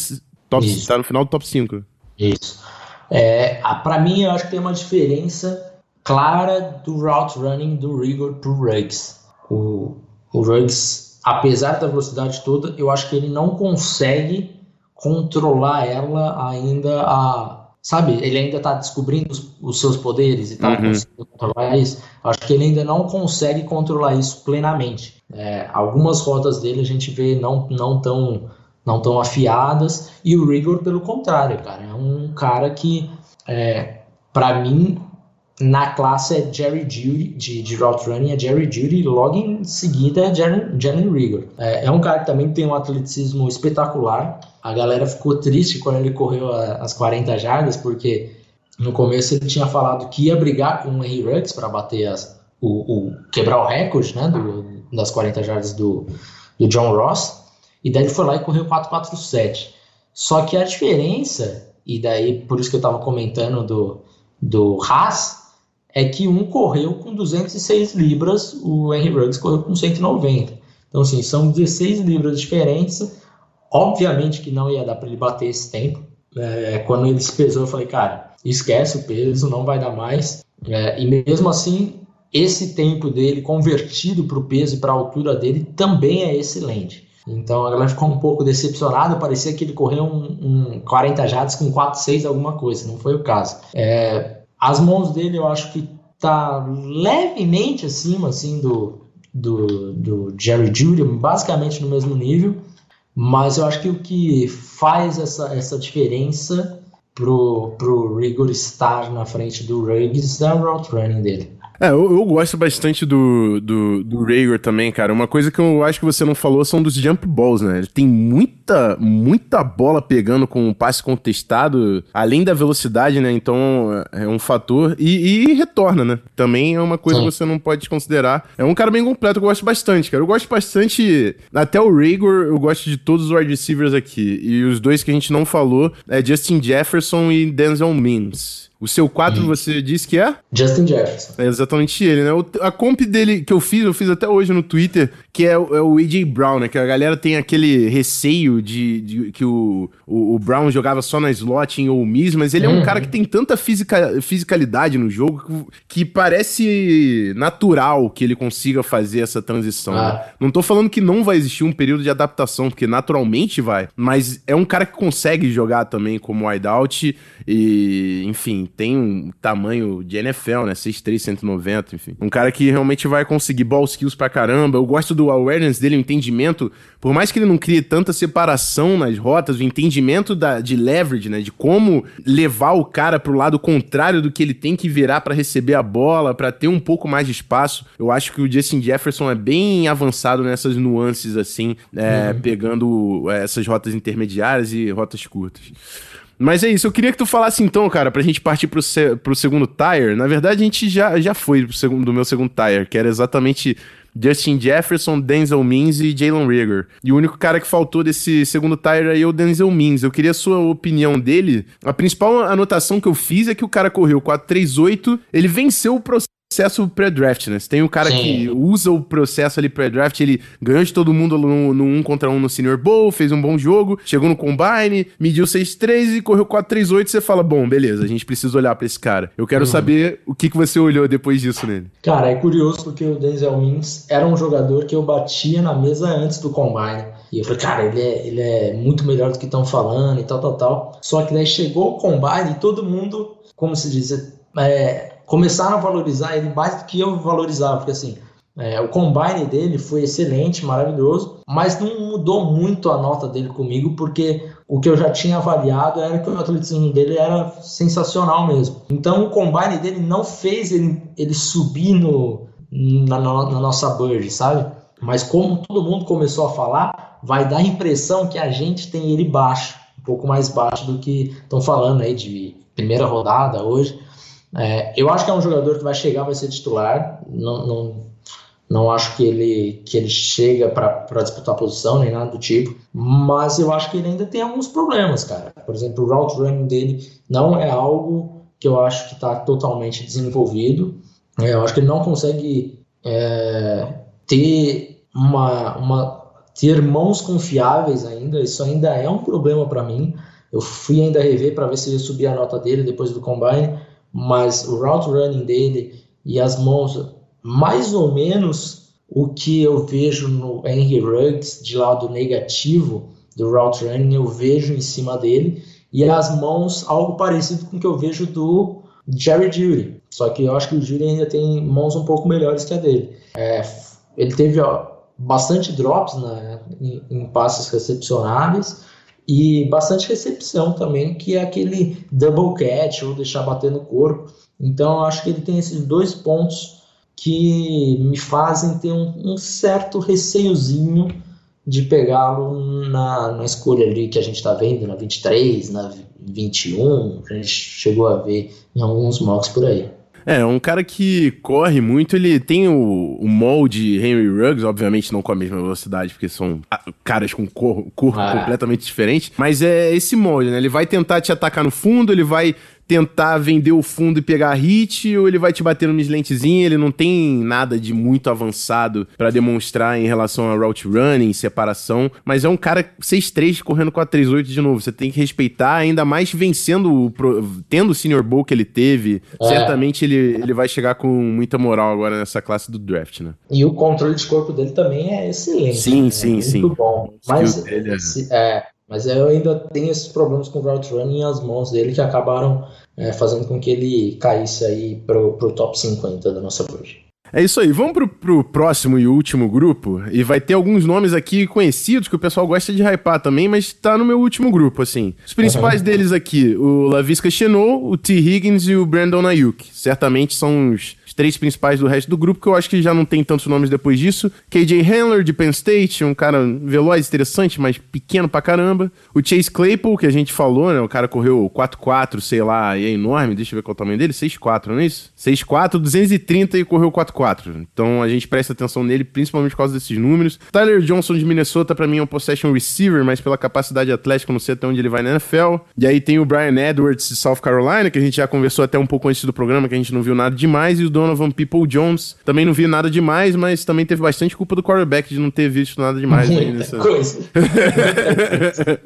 Speaker 1: top, Isso. tá no final do top 5.
Speaker 2: Isso. É, para mim, eu acho que tem uma diferença clara do route running do Rigor pro Ruggs. O, o Ruggs, apesar da velocidade toda, eu acho que ele não consegue controlar ela ainda a sabe, ele ainda está descobrindo os, os, seus poderes e está uhum. conseguindo controlar isso. Acho que ele ainda não consegue controlar isso plenamente. É, algumas rotas dele a gente vê não, não tão não tão afiadas e o Rigor pelo contrário, cara, é um cara que é, para mim na classe é Jerry Judy, de, de route running, é Jerry Judy, e logo em seguida é Jalen Rigor. É, é, um cara que também tem um atleticismo espetacular. A galera ficou triste quando ele correu a, as 40 jardas, porque no começo ele tinha falado que ia brigar com o Henry Ruggs para bater as, o, o, quebrar o recorde né, do, das 40 jardas do, do John Ross, e daí ele foi lá e correu 4-4-7. Só que a diferença, e daí por isso que eu estava comentando do, do Haas, é que um correu com 206 libras, o Henry Ruggs correu com 190. Então, assim, são 16 libras diferentes. Obviamente que não ia dar para ele bater esse tempo. É, quando ele se pesou, eu falei, cara, esquece o peso, não vai dar mais. É, e mesmo assim, esse tempo dele convertido para o peso e para a altura dele também é excelente. Então a galera ficou um pouco decepcionada, parecia que ele correu um, um 40 jatos com 4,6 alguma coisa, não foi o caso. É, as mãos dele eu acho que tá levemente acima assim do, do, do Jerry Judy, basicamente no mesmo nível. Mas eu acho que o que faz essa, essa diferença pro, pro Rigor estar na frente do Ruggs é o route running dele.
Speaker 1: É, eu, eu, gosto bastante do, do, do Rager também, cara. Uma coisa que eu acho que você não falou são dos jump balls, né? Ele tem muita, muita bola pegando com o passe contestado, além da velocidade, né? Então é um fator. E, e retorna, né? Também é uma coisa Sim. que você não pode considerar. É um cara bem completo, eu gosto bastante, cara. Eu gosto bastante. Até o Rager, eu gosto de todos os wide receivers aqui. E os dois que a gente não falou é Justin Jefferson e Denzel Mims. O seu 4 uhum. você disse que é?
Speaker 2: Justin Jefferson.
Speaker 1: É exatamente ele, né? O, a comp dele que eu fiz, eu fiz até hoje no Twitter, que é, é o AJ Brown, né? Que a galera tem aquele receio de, de que o, o, o, Brown jogava só na slot em Ole Miss, mas ele uhum. é um uhum. cara que tem tanta fisica, fisicalidade no jogo que, que, parece natural que ele consiga fazer essa transição. Né? Ah. Né? Não tô falando que não vai existir um período de adaptação, porque naturalmente vai, mas é um cara que consegue jogar também como wideout e, enfim, tem um tamanho de NFL, né? 6'3", 190, enfim. Um cara que realmente vai conseguir ball skills pra caramba. Eu gosto do awareness dele, o entendimento. Por mais que ele não crie tanta separação nas rotas, o entendimento da, de leverage, né? De como levar o cara pro lado contrário do que ele tem que virar para receber a bola, para ter um pouco mais de espaço. Eu acho que o Justin Jefferson é bem avançado nessas nuances, assim, é, uhum. pegando é, essas rotas intermediárias e rotas curtas. Mas é isso, eu queria que tu falasse então, cara, pra gente partir pro, se, pro segundo tire. Na verdade, a gente já, já foi pro segundo, do meu segundo tire, que era exatamente Justin Jefferson, Denzel Mims e Jalen Rieger. E o único cara que faltou desse segundo tire aí é o Denzel Mims. Eu queria a sua opinião dele. A principal anotação que eu fiz é que o cara correu 4-3-8, ele venceu o processo processo pré-draft, né? Você tem o cara Sim. que usa o processo ali pré-draft, ele ganhou de todo mundo no, no 1 contra 1 no Senior Bowl, fez um bom jogo, chegou no Combine, mediu 6-3 e correu 4-3-8, você fala, bom, beleza, a gente precisa olhar para esse cara. Eu quero uhum. saber o que, que você olhou depois disso nele.
Speaker 2: Cara, é curioso porque o Denzel Mims era um jogador que eu batia na mesa antes do Combine. E eu falei, cara, ele é, ele é muito melhor do que estão falando e tal, tal, tal. Só que daí chegou o Combine e todo mundo, como se diz, é, começaram a valorizar ele mais do que eu valorizava, porque assim, é, o combine dele foi excelente, maravilhoso, mas não mudou muito a nota dele comigo, porque o que eu já tinha avaliado era que o atleticismo dele era sensacional mesmo. Então o combine dele não fez ele, ele subir no, na, na nossa bird, sabe? Mas como todo mundo começou a falar, vai dar a impressão que a gente tem ele baixo, um pouco mais baixo do que estão falando aí de primeira rodada hoje. É, eu acho que é um jogador que vai chegar, vai ser titular. Não, não, não acho que ele, que ele chega para disputar posição nem nada do tipo. Mas eu acho que ele ainda tem alguns problemas, cara. Por exemplo, o route running dele não é algo que eu acho que está totalmente desenvolvido. É, eu acho que ele não consegue é, ter uma, uma ter mãos confiáveis ainda. Isso ainda é um problema para mim. Eu fui ainda rever para ver se ele subir a nota dele depois do combine mas o route running dele e as mãos, mais ou menos o que eu vejo no Henry Ruggs de lado negativo do route running, eu vejo em cima dele, e as mãos, algo parecido com o que eu vejo do Jerry Judy. Só que eu acho que o Judy ainda tem mãos um pouco melhores que a dele. É, ele teve ó, bastante drops né, em, em passes recepcionáveis, e bastante recepção também, que é aquele double catch ou deixar bater no corpo. Então eu acho que ele tem esses dois pontos que me fazem ter um, um certo receiozinho de pegá-lo na, na escolha ali que a gente está vendo, na 23, na 21, que a gente chegou a ver em alguns mocks por aí.
Speaker 1: É, um cara que corre muito, ele tem o, o molde Henry Ruggs, obviamente não com a mesma velocidade, porque são caras com corpo, corpo ah. completamente diferente, mas é esse molde, né? Ele vai tentar te atacar no fundo, ele vai tentar vender o fundo e pegar hit, ou ele vai te bater numa slantezinha, ele não tem nada de muito avançado para demonstrar em relação a route running, separação, mas é um cara 6-3 correndo 4-3-8 de novo, você tem que respeitar, ainda mais vencendo, tendo o senior bowl que ele teve, é. certamente ele, ele vai chegar com muita moral agora nessa classe do draft, né?
Speaker 2: E o controle de corpo dele também é excelente.
Speaker 1: Sim, né? sim, é sim.
Speaker 2: Muito bom. Mas, é... mas eu ainda tenho esses problemas com o route running e as mãos dele que acabaram é, fazendo com que ele caísse aí pro, pro top 50 da nossa board.
Speaker 1: É isso aí, vamos pro, pro próximo e último grupo. E vai ter alguns nomes aqui conhecidos que o pessoal gosta de hypar também, mas tá no meu último grupo, assim. Os principais uhum. deles aqui, o Lavisca Chenot, o T. Higgins e o Brandon Ayuk. Certamente são os três principais do resto do grupo, que eu acho que já não tem tantos nomes depois disso. KJ Handler, de Penn State, um cara veloz, interessante, mas pequeno pra caramba. O Chase Claypool, que a gente falou, né? O cara correu 4-4, sei lá, e é enorme. Deixa eu ver qual é o tamanho dele. 6-4, não é isso? 6-4, 230 e correu 4-4. Então a gente presta atenção nele, principalmente por causa desses números. Tyler Johnson, de Minnesota, para mim é um possession receiver, mas pela capacidade atlética, não sei até onde ele vai na NFL. E aí tem o Brian Edwards, de South Carolina, que a gente já conversou até um pouco antes do programa, que a gente não viu nada demais. E o Don Donovan People-Jones. Também não vi nada demais, mas também teve bastante culpa do quarterback de não ter visto nada demais aí nessa... coisa.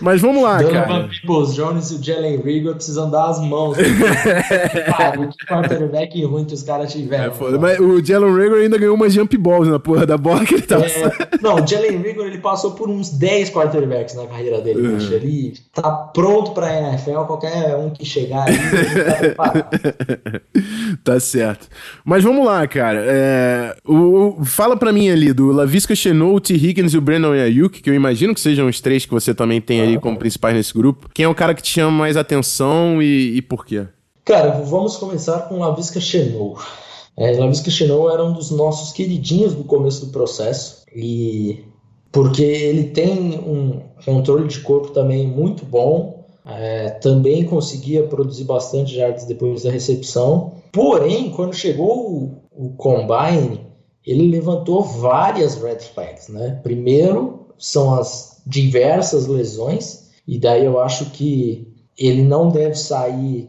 Speaker 1: mas vamos lá, Donovan cara.
Speaker 2: Donovan Peoples-Jones e o Jalen Rigor precisam dar as mãos. cara, que quarterback ruim que os caras tiveram. É,
Speaker 1: foda, mas o Jalen Rigor ainda ganhou uma jump balls na porra da bola que ele tava...
Speaker 2: É, não, o Jalen Rigor, ele passou por uns 10 quarterbacks na carreira dele. Uhum. Ele tá pronto pra NFL, qualquer um que chegar aí, tá
Speaker 1: tá certo. Mas vamos lá, cara. É, o, o, fala pra mim ali do Lavisca Chenou, o T. Higgins e o Brandon Ayuk, que eu imagino que sejam os três que você também tem ali como principais nesse grupo. Quem é o cara que te chama mais atenção e, e por quê?
Speaker 2: Cara, vamos começar com Lavisca Chenou. É, Lavisca Chenou era um dos nossos queridinhos do começo do processo e porque ele tem um controle de corpo também muito bom, é, também conseguia produzir bastante jardas depois da recepção. Porém, quando chegou o, o combine, ele levantou várias red flags. Né? Primeiro, são as diversas lesões, e daí eu acho que ele não deve sair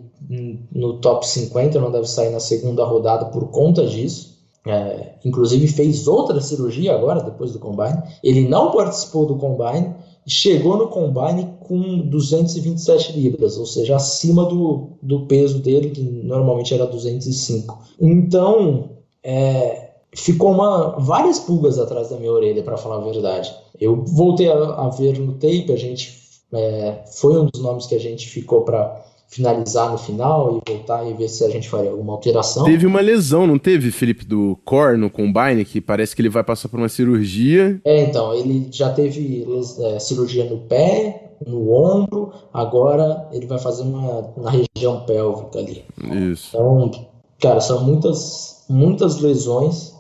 Speaker 2: no top 50, não deve sair na segunda rodada por conta disso. É, inclusive fez outra cirurgia agora, depois do combine. Ele não participou do combine, chegou no combine com 227 libras, ou seja, acima do, do peso dele, que normalmente era 205. Então, é, ficou uma, várias pulgas atrás da minha orelha, para falar a verdade. Eu voltei a, a ver no tape, a gente é, foi um dos nomes que a gente ficou para finalizar no final e voltar e ver se a gente faria alguma alteração.
Speaker 1: Teve uma lesão, não teve, Felipe, do core no combine, que parece que ele vai passar por uma cirurgia.
Speaker 2: É, então, ele já teve é, cirurgia no pé, no ombro, agora ele vai fazer uma na região pélvica ali.
Speaker 1: Isso.
Speaker 2: Então, cara, são muitas, muitas lesões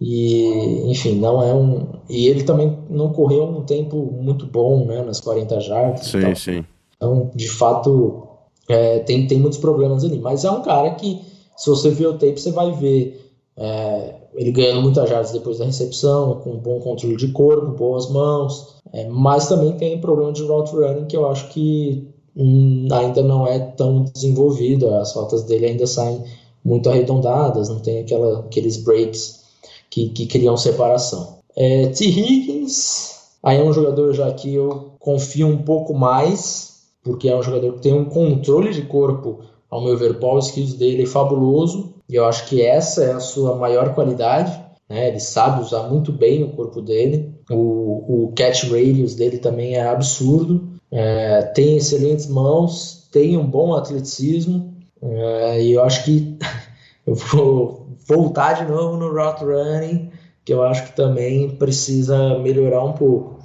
Speaker 2: e, enfim, não é um. E ele também não correu um tempo muito bom, né, nas 40 jardas.
Speaker 1: Sim, sim.
Speaker 2: Então, de fato, é, tem, tem muitos problemas ali. Mas é um cara que, se você ver o tape, você vai ver é, ele ganhando muitas jardas depois da recepção, com bom controle de corpo, boas mãos. É, mas também tem problema de route running que eu acho que hum, ainda não é tão desenvolvido. As rotas dele ainda saem muito arredondadas, não tem aquela, aqueles breaks que, que criam separação. É, T. Higgins, aí é um jogador já que eu confio um pouco mais, porque é um jogador que tem um controle de corpo, ao meu ver, o ball skills dele é fabuloso, e eu acho que essa é a sua maior qualidade, né? ele sabe usar muito bem o corpo dele, o, o catch radius dele também é absurdo, é, tem excelentes mãos, tem um bom atleticismo, é, e eu acho que eu vou voltar de novo no route running, que eu acho que também precisa melhorar um pouco,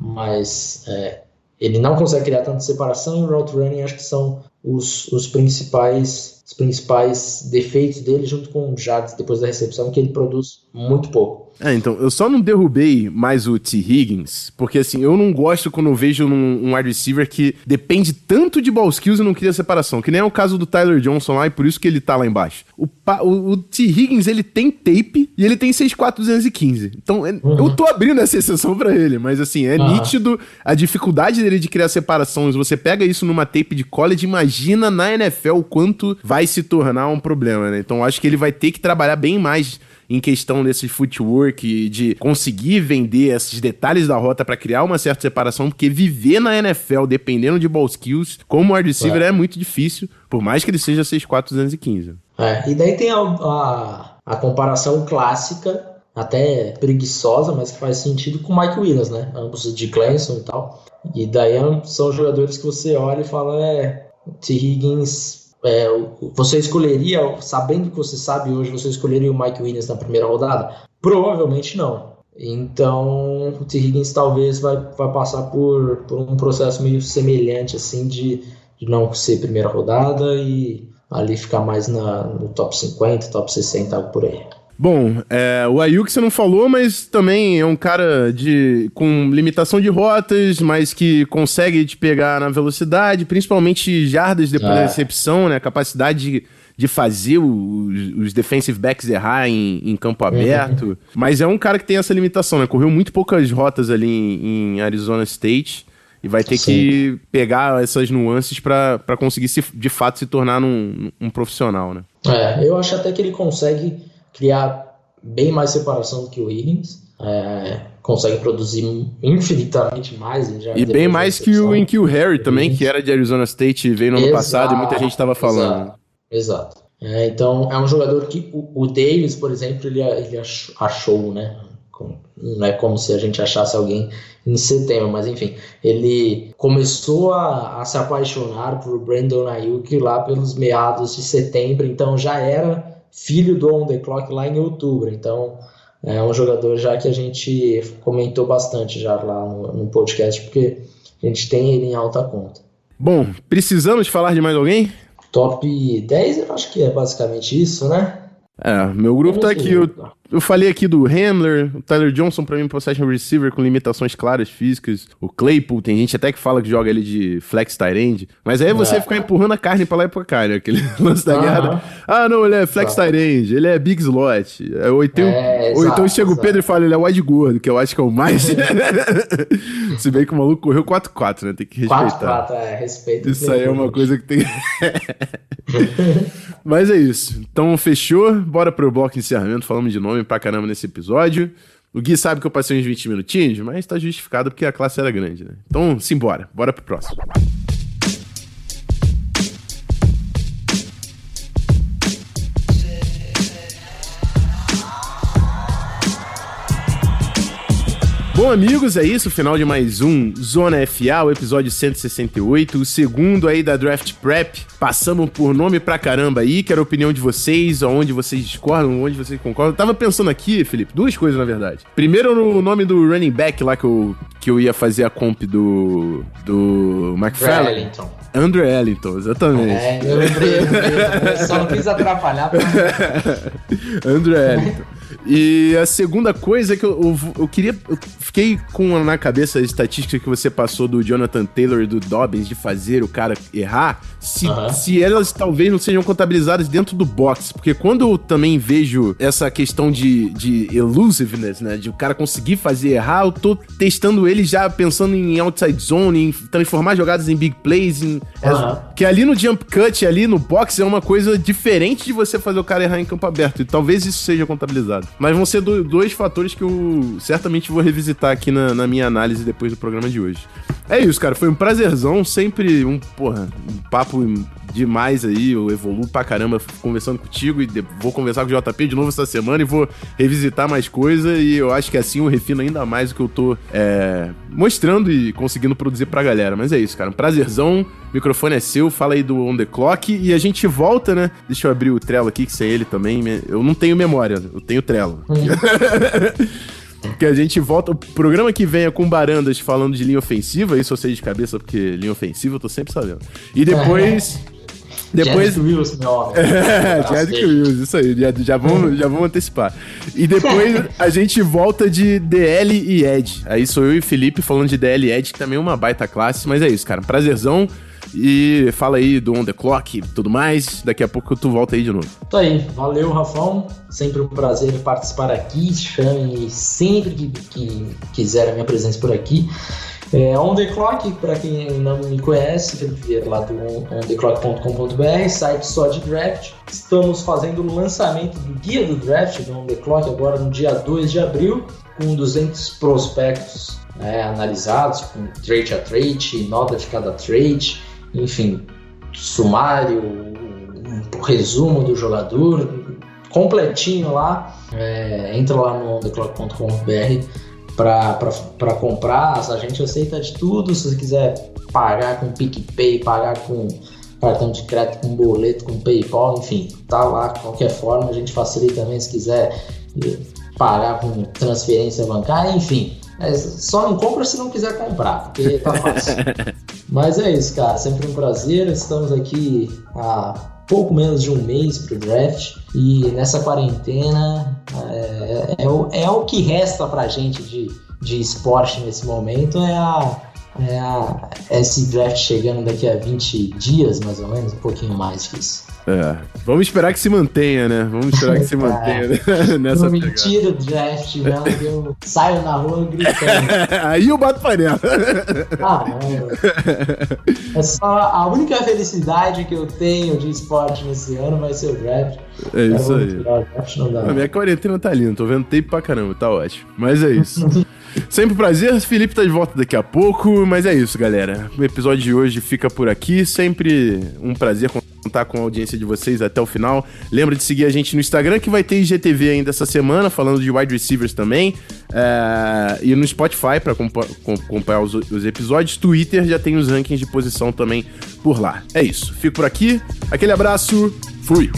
Speaker 2: mas é, ele não consegue criar tanta separação e o route running acho que são os, os principais os principais defeitos dele junto com o Jades depois da recepção que ele produz muito pouco.
Speaker 1: É, então, eu só não derrubei mais o T. Higgins, porque assim, eu não gosto quando eu vejo um, um wide receiver que depende tanto de ball skills e não cria separação, que nem é o caso do Tyler Johnson lá, e por isso que ele tá lá embaixo. O, o, o T. Higgins, ele tem tape e ele tem 6'4", Então, é, uhum. eu tô abrindo essa exceção para ele, mas assim, é uhum. nítido a dificuldade dele de criar separação. Se você pega isso numa tape de college, imagina na NFL o quanto vai se tornar um problema, né? Então, acho que ele vai ter que trabalhar bem mais em questão desse footwork, de conseguir vender esses detalhes da rota para criar uma certa separação, porque viver na NFL dependendo de ball skills, como wide receiver, é. é muito difícil, por mais que ele seja 6'4", 215.
Speaker 2: É, e daí tem a, a, a comparação clássica até preguiçosa, mas que faz sentido com o Mike Williams, né? Ambos de Clemson e tal. E daí são jogadores que você olha e fala, é, T. Higgins é, você escolheria, sabendo que você sabe hoje, você escolheria o Mike Williams na primeira rodada? Provavelmente não. Então, o T. Higgins talvez vai, vai passar por, por um processo meio semelhante, assim, de, de não ser primeira rodada e ali ficar mais na, no top 50, top 60, algo por aí.
Speaker 1: Bom, é, o Ayuk você não falou, mas também é um cara de com limitação de rotas, mas que consegue te pegar na velocidade, principalmente jardas depois é. da recepção, né? Capacidade de, de fazer os, os defensive backs errar em, em campo uhum. aberto. Uhum. Mas é um cara que tem essa limitação, né? Correu muito poucas rotas ali em, em Arizona State. e vai ter Sim. que pegar essas nuances para conseguir se, de fato se tornar num, um profissional, né?
Speaker 2: É, eu acho até que ele consegue criar bem mais separação do que o Higgins. É, consegue produzir infinitamente mais.
Speaker 1: e bem mais que o Inkil Harry também, que era de Arizona State e veio no exato, ano passado e muita gente estava falando.
Speaker 2: Exato. exato. É, então é um jogador que o, o Davis, por exemplo, ele, ele achou, né? Não é como se a gente achasse alguém em setembro, mas enfim, ele começou a, a se apaixonar por Brandon Ayuk lá pelos meados de setembro, então já era filho do On The Clock lá em outubro, então é um jogador já que a gente comentou bastante já lá no, no podcast, porque a gente tem ele em alta conta.
Speaker 1: Bom, precisamos falar de mais alguém?
Speaker 2: Top 10, eu acho que é basicamente isso, né?
Speaker 1: É, meu grupo tá aqui. Eu, eu falei aqui do Hamler, o Tyler Johnson, pra mim, possession receiver com limitações claras físicas. O Claypool, tem gente até que fala que joga ele de flex tight end. Mas aí é você é. ficar empurrando a carne pra lá e pra cá, né? Aquele lance da guerra. Ah, não, ele é flex tight end, ele é big slot. É, ou então, é, ou então chega o Pedro e fala, ele é wide gordo, que eu acho que é o mais. Se bem que o maluco correu 4-4, né? Tem que respeitar. 4-4, é, respeito. Isso aí é uma coisa que tem. Mas é isso. Então, fechou. Bora pro bloco de encerramento. Falamos de nome pra caramba nesse episódio. O Gui sabe que eu passei uns 20 minutinhos, mas tá justificado porque a classe era grande, né? Então, simbora. Bora pro próximo. Bom, amigos, é isso. Final de mais um Zona FA, o episódio 168, o segundo aí da Draft Prep. Passamos por nome pra caramba aí, quero a opinião de vocês, aonde vocês discordam, onde vocês concordam. Eu tava pensando aqui, Felipe, duas coisas na verdade. Primeiro, no nome do running back lá que eu, que eu ia fazer a comp do, do McFarlane. Andrew Ellington, exatamente. É, eu lembrei, eu lembrei. Eu só não quis atrapalhar. Pra... Andrew Ellington. E a segunda coisa é que eu, eu, eu, queria. Eu fiquei com na cabeça a estatística que você passou do Jonathan Taylor e do Dobbins de fazer o cara errar. Se, se elas talvez não sejam contabilizadas dentro do box. Porque quando eu também vejo essa questão de, de elusiveness, né? De o cara conseguir fazer errar, eu tô testando ele já pensando em outside zone, em transformar jogadas em big plays. Em, é, que ali no jump cut, ali no box, é uma coisa diferente de você fazer o cara errar em campo aberto. E talvez isso seja contabilizado. Mas vão ser do, dois fatores que eu certamente vou revisitar aqui na, na, minha análise depois do programa de hoje. É isso, cara. Foi um prazerzão. Sempre um, porra, um papo demais aí. Eu evoluo pra caramba conversando contigo e vou conversar com o JP de novo essa semana e vou revisitar mais coisa. E eu acho que assim eu refino ainda mais o que eu tô é, mostrando e conseguindo produzir pra galera. Mas é isso, cara. Um prazerzão. O microfone é seu, fala aí do On The Clock e a gente volta, né? Deixa eu abrir o Trello aqui, que isso é ele também. Eu não tenho memória, eu tenho Trello. que a gente volta. O programa que vem é com Barandas falando de linha ofensiva, isso eu sei de cabeça, porque linha ofensiva eu tô sempre sabendo. E depois. Depois. Jack Wills, meu homem. É, Wills, isso aí, já, já, vamos, já vamos antecipar. E depois a gente volta de DL e Ed. Aí sou eu e Felipe falando de DL e Ed, que também é uma baita classe, mas é isso, cara. Prazerzão. E fala aí do On The Clock e tudo mais. Daqui a pouco tu volta aí de novo.
Speaker 2: Isso aí. Valeu, Rafão. Sempre um prazer participar aqui. Chame sempre que, que quiser a minha presença por aqui. É, On The Clock, para quem não me conhece, ver lá do ontheclock.com.br, site só de draft. Estamos fazendo o lançamento do guia do draft do On The Clock agora no dia 2 de abril, com 200 prospectos né, analisados, com trade a trade, nota de cada trade, enfim, sumário, um resumo do jogador, completinho lá. É, entra lá no theclock.com.br para comprar. A gente aceita de tudo. Se você quiser pagar com PicPay, pagar com cartão de crédito, com boleto, com PayPal, enfim, tá lá. De qualquer forma, a gente facilita também se quiser pagar com transferência bancária, enfim. É, só não compra se não quiser comprar, porque tá fácil. Mas é isso, cara. Sempre um prazer. Estamos aqui há pouco menos de um mês pro draft. E nessa quarentena é, é, é, o, é o que resta pra gente de, de esporte nesse momento. É a, é, esse draft chegando daqui a 20 dias, mais ou menos, um pouquinho mais que isso.
Speaker 1: É. Vamos esperar que se mantenha, né? Vamos esperar que se mantenha né? nessa
Speaker 2: Não me tira o draft, não, que eu saio na rua gritando.
Speaker 1: Aí eu bato panela.
Speaker 2: Ah, é. é só a única felicidade que eu tenho de esporte nesse ano vai ser o draft.
Speaker 1: É isso aí. A minha quarentena tá linda, tô vendo tape pra caramba, tá ótimo. Mas é isso. Sempre um prazer, Felipe tá de volta daqui a pouco, mas é isso, galera. O episódio de hoje fica por aqui. Sempre um prazer contar com a audiência de vocês até o final. Lembra de seguir a gente no Instagram, que vai ter IGTV ainda essa semana, falando de wide receivers também. É... E no Spotify para acompanhar os, os episódios. Twitter já tem os rankings de posição também por lá. É isso. Fico por aqui. Aquele abraço. Fui.